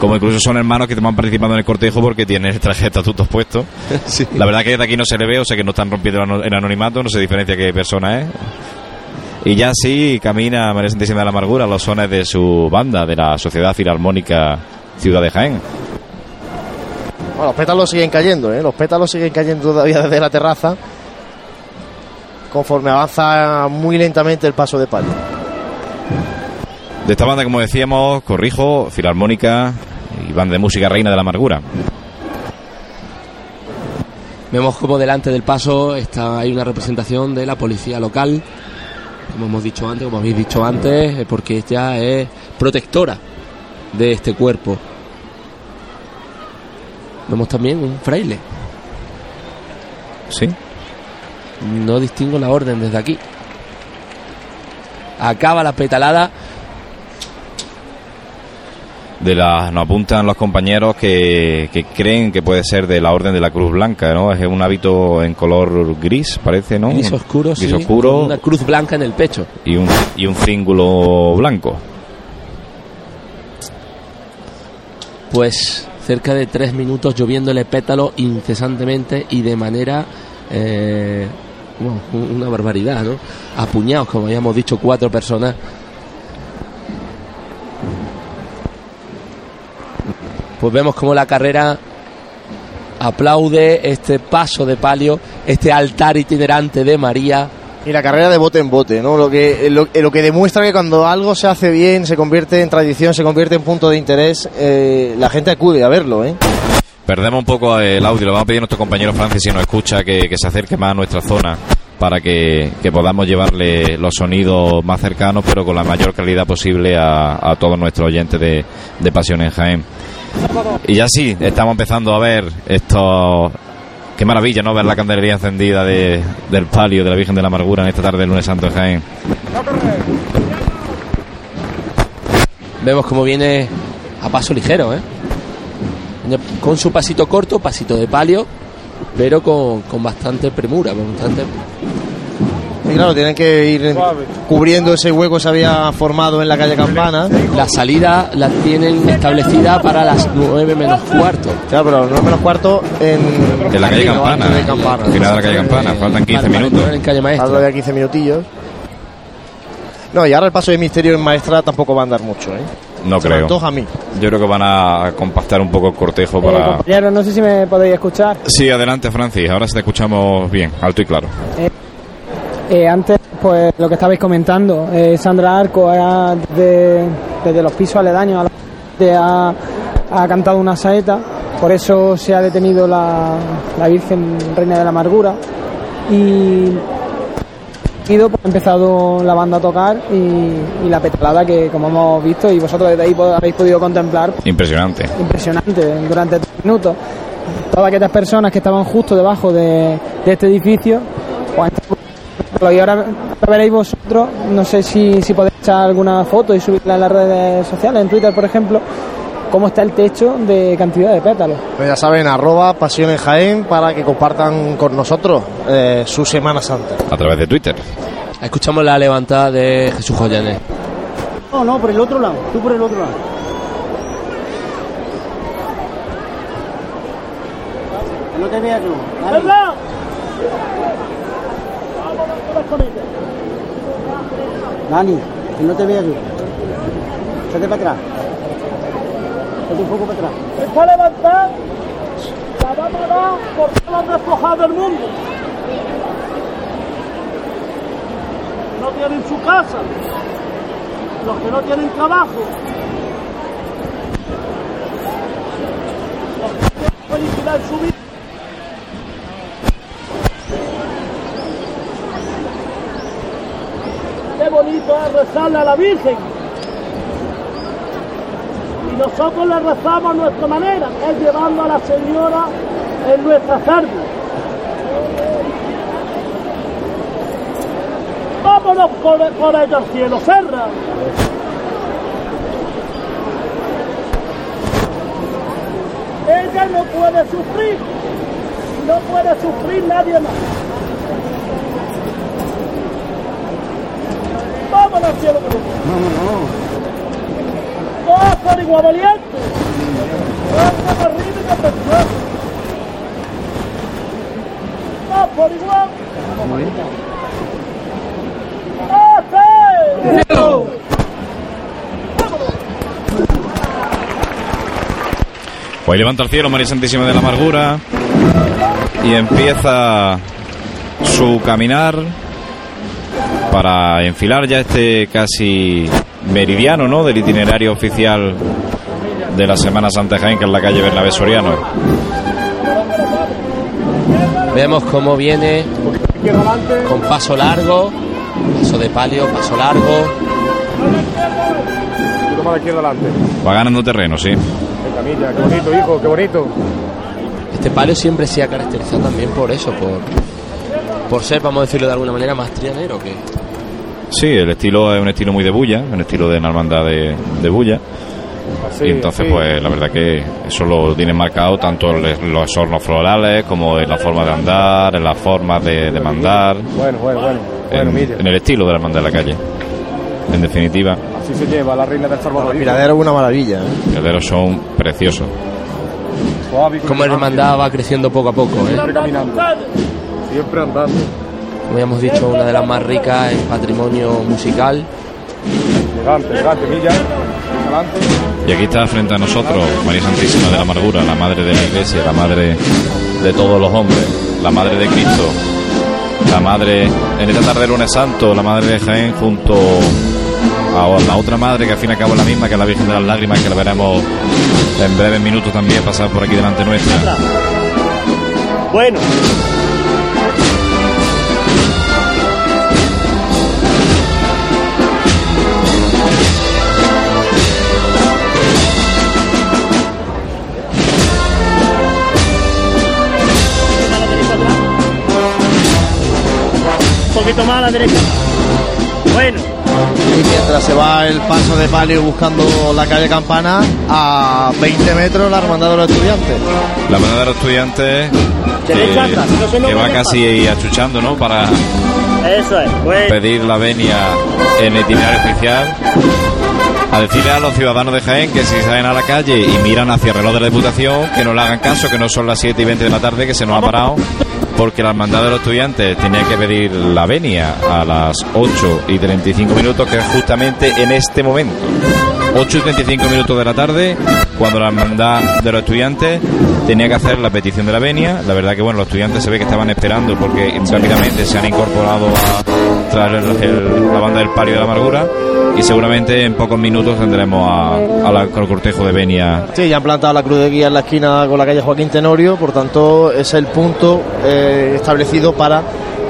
como incluso son hermanos que van participando en el cortejo porque tienen el traje de estatutos puestos. La verdad que desde aquí no se le ve, o sea que no están rompiendo el anonimato, no se diferencia qué persona es. Y ya sí camina María Santísima de la Amargura a los sones de su banda, de la Sociedad Filarmónica Ciudad de Jaén. Bueno, los pétalos siguen cayendo, ¿eh? Los pétalos siguen cayendo todavía desde la terraza. Conforme avanza muy lentamente el paso de palio. De esta banda, como decíamos, corrijo, Filarmónica y banda de música Reina de la Amargura. Vemos como delante del paso está, hay una representación de la policía local, como hemos dicho antes, como habéis dicho antes, porque ella es protectora de este cuerpo. Vemos también un fraile. Sí. No distingo la orden desde aquí. Acaba la petalada. De la, nos apuntan los compañeros que, que creen que puede ser de la Orden de la Cruz Blanca, ¿no? Es un hábito en color gris, parece, ¿no? Gris oscuro, Gris sí, oscuro con Una cruz blanca en el pecho. y un, y un cíngulo blanco. Pues cerca de tres minutos lloviéndole pétalos incesantemente y de manera eh, bueno, una barbaridad, ¿no? Apuñados, como habíamos dicho, cuatro personas. Pues vemos como la carrera aplaude este paso de palio, este altar itinerante de María. Y la carrera de bote en bote, ¿no? Lo que, lo, lo que demuestra que cuando algo se hace bien, se convierte en tradición, se convierte en punto de interés, eh, la gente acude a verlo, ¿eh? Perdemos un poco el audio, lo vamos a pedir a nuestro compañero Francis si nos escucha que, que se acerque más a nuestra zona para que, que podamos llevarle los sonidos más cercanos pero con la mayor calidad posible a, a todos nuestros oyentes de, de Pasión en Jaén. Y ya sí, estamos empezando a ver esto. Qué maravilla, ¿no? Ver la candelería encendida de, del palio de la Virgen de la Amargura en esta tarde del lunes santo en Jaén. Vemos como viene a paso ligero, ¿eh? Con su pasito corto, pasito de palio, pero con, con bastante premura, con bastante... Y claro, tienen que ir cubriendo ese hueco que se había formado en la calle Campana. La salida la tienen establecida para las 9 menos cuarto. Claro, pero no menos cuarto en, En la calle no, Campana. antes de Campana. La calle Campana, faltan 15 Para- para minutos. entrar en calle Hablo maestra. de 15 minutillos. No, y ahora el paso de misterio en maestra tampoco va a andar mucho, ¿eh? No Se creo. antoja a mí. Yo creo que van a compactar un poco el cortejo Eh, para... compañeros, no sé si me podéis escuchar. Sí, adelante Francis, ahora sí te escuchamos bien, alto y claro. Eh, antes pues lo que estabais comentando. Eh, Sandra Arco ha, desde, desde los pisos aledaños a la, ha, ha cantado una saeta, por eso se ha detenido la, la Virgen Reina de la Amargura y ha empezado la banda a tocar y, y la petalada que como hemos visto y vosotros desde ahí habéis podido contemplar Impresionante. impresionante durante tres minutos. Todas aquellas personas que estaban justo debajo de, de este edificio, pues, y ahora veréis vosotros, no sé si, si podéis echar alguna foto y subirla en las redes sociales, en Twitter por ejemplo, cómo está el techo de cantidad de pétalos. Pues ya saben, arroba Pasiones Jaén para que compartan con nosotros eh, su Semana Santa. A través de Twitter. Escuchamos la levantada de Jesús Joyanes. No, no, por el otro lado. Tú por el otro lado. Que no te veas yo. ¡Verdad! Dani, que no te vea yo. Échate para atrás. Échate un poco para atrás. Levantada la vamos a dar por todos los despojados del mundo. No tienen su casa, los que no tienen trabajo, los que tienen felicidad en su vida. Qué bonito es rezarle a la Virgen. Nosotros le rezamos a nuestra manera, es llevando a la Señora en nuestra cerda. Vámonos por, por ella al cielo, Serra. Ella no puede sufrir, no puede sufrir nadie más. Vámonos al cielo con ella. Todos por igual valiente. Todos por arriba y por detrás. Todos por igual. Pues levanta el cielo María Santísima de la Amargura y empieza su caminar para enfilar ya este casi meridiano ¿no? del itinerario oficial de la Semana Santa Jaén, que es la calle Bernabé Soriano. Vemos cómo viene con paso largo, paso de palio, paso largo. Va ganando terreno, sí. Qué bonito, hijo, qué bonito. Este palio siempre se ha caracterizado también por eso, por, por ser, vamos a decirlo de alguna manera, más trianero que. Sí, el estilo es un estilo muy de bulla, un estilo de una hermandad de, de bulla. Así, y entonces, así. pues la verdad que eso lo tienen marcado tanto en los hornos florales como en la forma de andar, en la forma de, de mandar, Bueno, bueno, bueno. Bueno, en, en el estilo de la hermandad de la calle. En definitiva, Así se lleva la reina del Salvador. Miradero es una maravilla. ¿eh? los herederos son preciosos. Como la hermandad va creciendo poco a poco, ¿eh? Siempre caminando. Siempre andando. Como ya hemos dicho, una de las más ricas en patrimonio musical. Elegante, elegante, milla. Adelante. Y aquí está frente a nosotros María Santísima de la Amargura, la madre de la iglesia, la madre de todos los hombres, la madre de Cristo, la madre, en esta tarde de lunes santo, la madre de Jaén junto a la otra madre que al fin y al cabo es la misma que la Virgen de las Lágrimas, que la veremos en breves minutos también pasar por aquí delante nuestra. Bueno. Poquito más a la derecha. Bueno. Y mientras se va el paso de palio buscando la calle Campana, a 20 metros la hermandad de los estudiantes. La hermandad de los estudiantes Derecha que, atrás, no que va casi achuchando, ¿no? Para Eso es. Bueno. pedir la venia en el itinerario oficial. A decirle a los ciudadanos de Jaén que si salen a la calle y miran hacia el reloj de la Diputación, que no le hagan caso, que no son las 7 y 20 de la tarde, que se nos ha parado, porque la hermandad de los estudiantes tenía que pedir la venia a las 8 y 35 minutos, que es justamente en este momento. 8 y 35 minutos de la tarde, cuando la hermandad de los estudiantes tenía que hacer la petición de la venia. La verdad que bueno, los estudiantes se ve que estaban esperando porque rápidamente se han incorporado a tras la banda del palio de la amargura y seguramente en pocos minutos tendremos a, a la- al cortejo de venia Sí, ya han plantado la cruz de guía en la esquina con la calle Joaquín Tenorio, por tanto es el punto eh, establecido para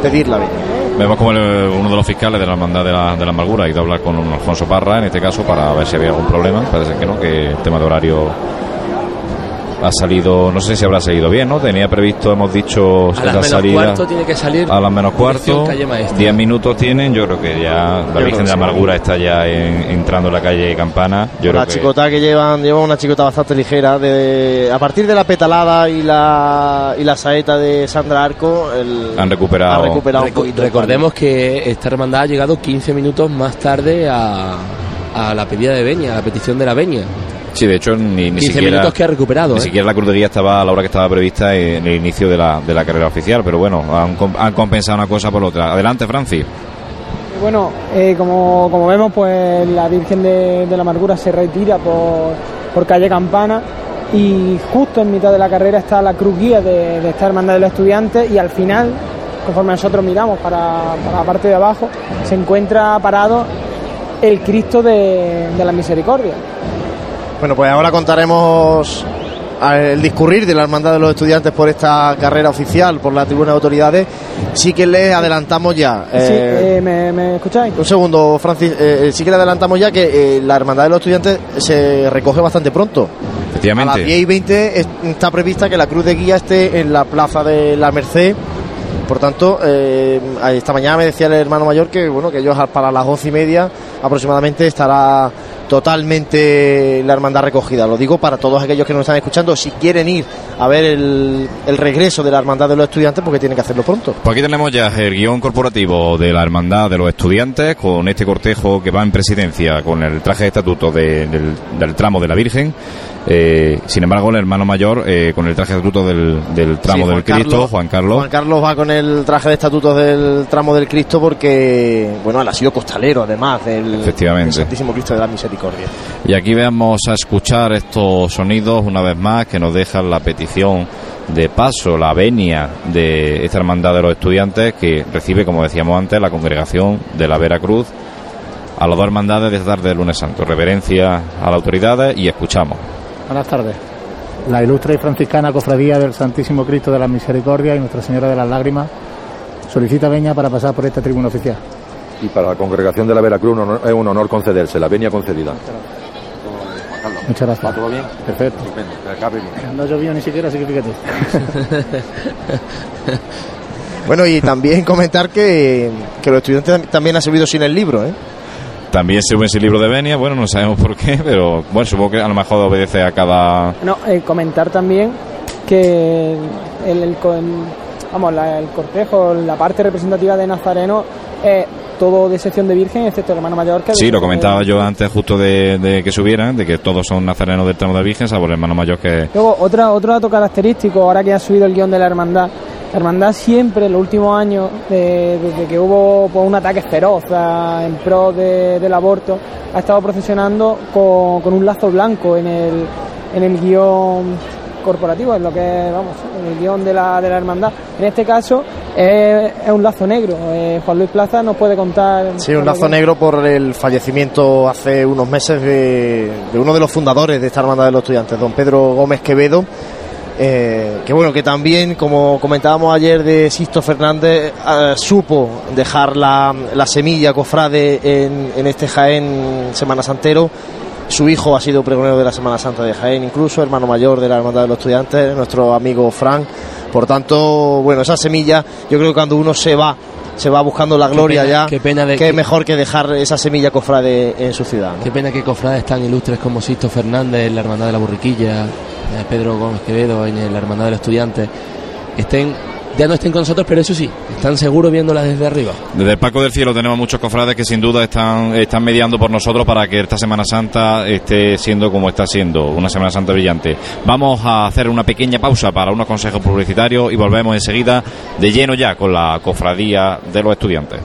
pedir la venia. Vemos como el- uno de los fiscales de la hermandad de la, de la amargura ha ido a hablar con Alfonso Parra, en este caso, para ver si había algún problema. Parece que no, que el tema de horario ha salido, no sé si habrá salido bien, ¿no? Tenía previsto, hemos dicho, A las la menos salida cuarto tiene que salir. a las menos cuarto. calle Maestra. 10 minutos tienen, yo creo que ya la creo Virgen de la sí. Amargura está ya en- entrando en la calle Campana. Yo la creo chicota que llevan, llevan una chicota bastante ligera. De, a partir de la petalada y la, y la saeta de Sandra Arco, el, han recuperado. ha recuperado Recu- recordemos que esta hermandad ha llegado 15 minutos más tarde a, a la pedida de Venia, a la petición de la Venia. Sí, de hecho, ni, ni 15 siquiera. minutos que ha recuperado. Ni ¿eh? siquiera la cruz de guía estaba a la hora que estaba prevista en el inicio de la, de la carrera oficial, pero bueno, han, han compensado una cosa por otra. Adelante, Francis. Y Bueno, eh, como, como vemos, pues la Virgen de, de la Amargura se retira por, por calle Campana y justo en mitad de la carrera está la cruz guía de, de esta hermandad de los estudiantes y al final, conforme nosotros miramos para, para la parte de abajo, se encuentra parado el Cristo de, de la Misericordia. Bueno, pues ahora contaremos eh, el discurrir de la Hermandad de los Estudiantes por esta carrera oficial, por la tribuna de autoridades. Sí que les adelantamos ya. Sí, eh, eh, ¿me, me escucháis? Un segundo, Francis. eh, sí que le adelantamos ya que eh, la Hermandad de los Estudiantes se recoge bastante pronto. A Efectivamente. las 10 y 20 es- está prevista que la cruz de guía esté en la plaza de la Merced. Por tanto, eh, esta mañana me decía el hermano mayor que bueno que ellos a- para las once y media aproximadamente estará totalmente la hermandad recogida. Lo digo para todos aquellos que nos están escuchando, si quieren ir a ver el, el regreso de la hermandad de los estudiantes, porque tienen que hacerlo pronto. Pues aquí tenemos ya el guion corporativo de la Hermandad de los Estudiantes con este cortejo que va en presidencia con el traje de estatuto de- del, del tramo de la Virgen. Eh, sin embargo, el hermano mayor eh, con el traje de estatuto del, del tramo Sí, del Cristo, Juan Carlos. Juan Carlos va con el traje de estatutos del tramo del Cristo porque, bueno, él ha sido costalero además del, Efectivamente. del Santísimo Cristo de la Misericordia. Y aquí vamos a escuchar estos sonidos una vez más que nos dejan la petición de paso, la venia de esta hermandad de los estudiantes que recibe, como decíamos antes, la congregación de la Veracruz a las dos hermandades de esta tarde del lunes santo. Reverencia a las autoridades y escuchamos. Buenas tardes. La ilustre y franciscana cofradía del Santísimo Cristo de la Misericordia y Nuestra Señora de las Lágrimas solicita veña para pasar por esta tribuna oficial. Y para la congregación de la Veracruz un honor- es un honor concederse, la venia concedida. Muchas gracias. ¿Va todo bien? Perfecto. No llovió ni siquiera, así que fíjate. Bueno, y también comentar que, que los estudiantes también han servido sin el libro, ¿eh? También se ese libro de venia, bueno, no sabemos por qué, pero bueno, supongo que a lo mejor obedece a cada... No, eh, comentar también que el, el vamos, la- el cortejo, la parte representativa de Nazareno es todo de sección de Virgen, excepto el hermano mayor que... Sí, lo comentaba yo antes justo de, de que subieran, de que todos son nazarenos del tramo de Virgen, salvo el hermano mayor que... Luego, otra, otro dato característico, ahora que ha subido el guion de la hermandad, la hermandad siempre en los últimos años, de- desde que hubo pues, un ataque feroz a- en pro de- del aborto, ha estado procesionando con, con un lazo blanco en el, en el guion corporativo, en lo que vamos, el guion de la, de la hermandad. En este caso es, es un lazo negro. Eh, Juan Luis Plaza nos puede contar. Sí, un lazo negro por el fallecimiento hace unos meses de, de uno de los fundadores de esta hermandad de los estudiantes, don Pedro Gómez Quevedo. eh, que bueno, que también, como comentábamos ayer de Sisto Fernández, eh, supo dejar la, la semilla cofrade en, en este Jaén Semana Santero. Su hijo ha sido pregonero de la Semana Santa de Jaén, incluso hermano mayor de la Hermandad de los Estudiantes, nuestro amigo Frank. Por tanto, bueno, esa semilla, yo creo que cuando uno se va, se va buscando la gloria pena- ya, qué pena de que es mejor que dejar esa semilla cofrade en su ciudad. ¿no? Qué pena que cofrades tan ilustres como Sisto Fernández, la Hermandad de la Borriquilla, eh, Pedro Gómez Quevedo en la Hermandad de los Estudiantes, estén, ya no estén con nosotros, pero eso sí, están seguros viéndolas desde arriba. Desde el Paco del Cielo tenemos muchos cofrades que sin duda están, están mediando por nosotros para que esta Semana Santa esté siendo como está siendo, una Semana Santa brillante. Vamos a hacer una pequeña pausa para unos consejos publicitarios y volvemos enseguida de lleno ya con la cofradía de los estudiantes.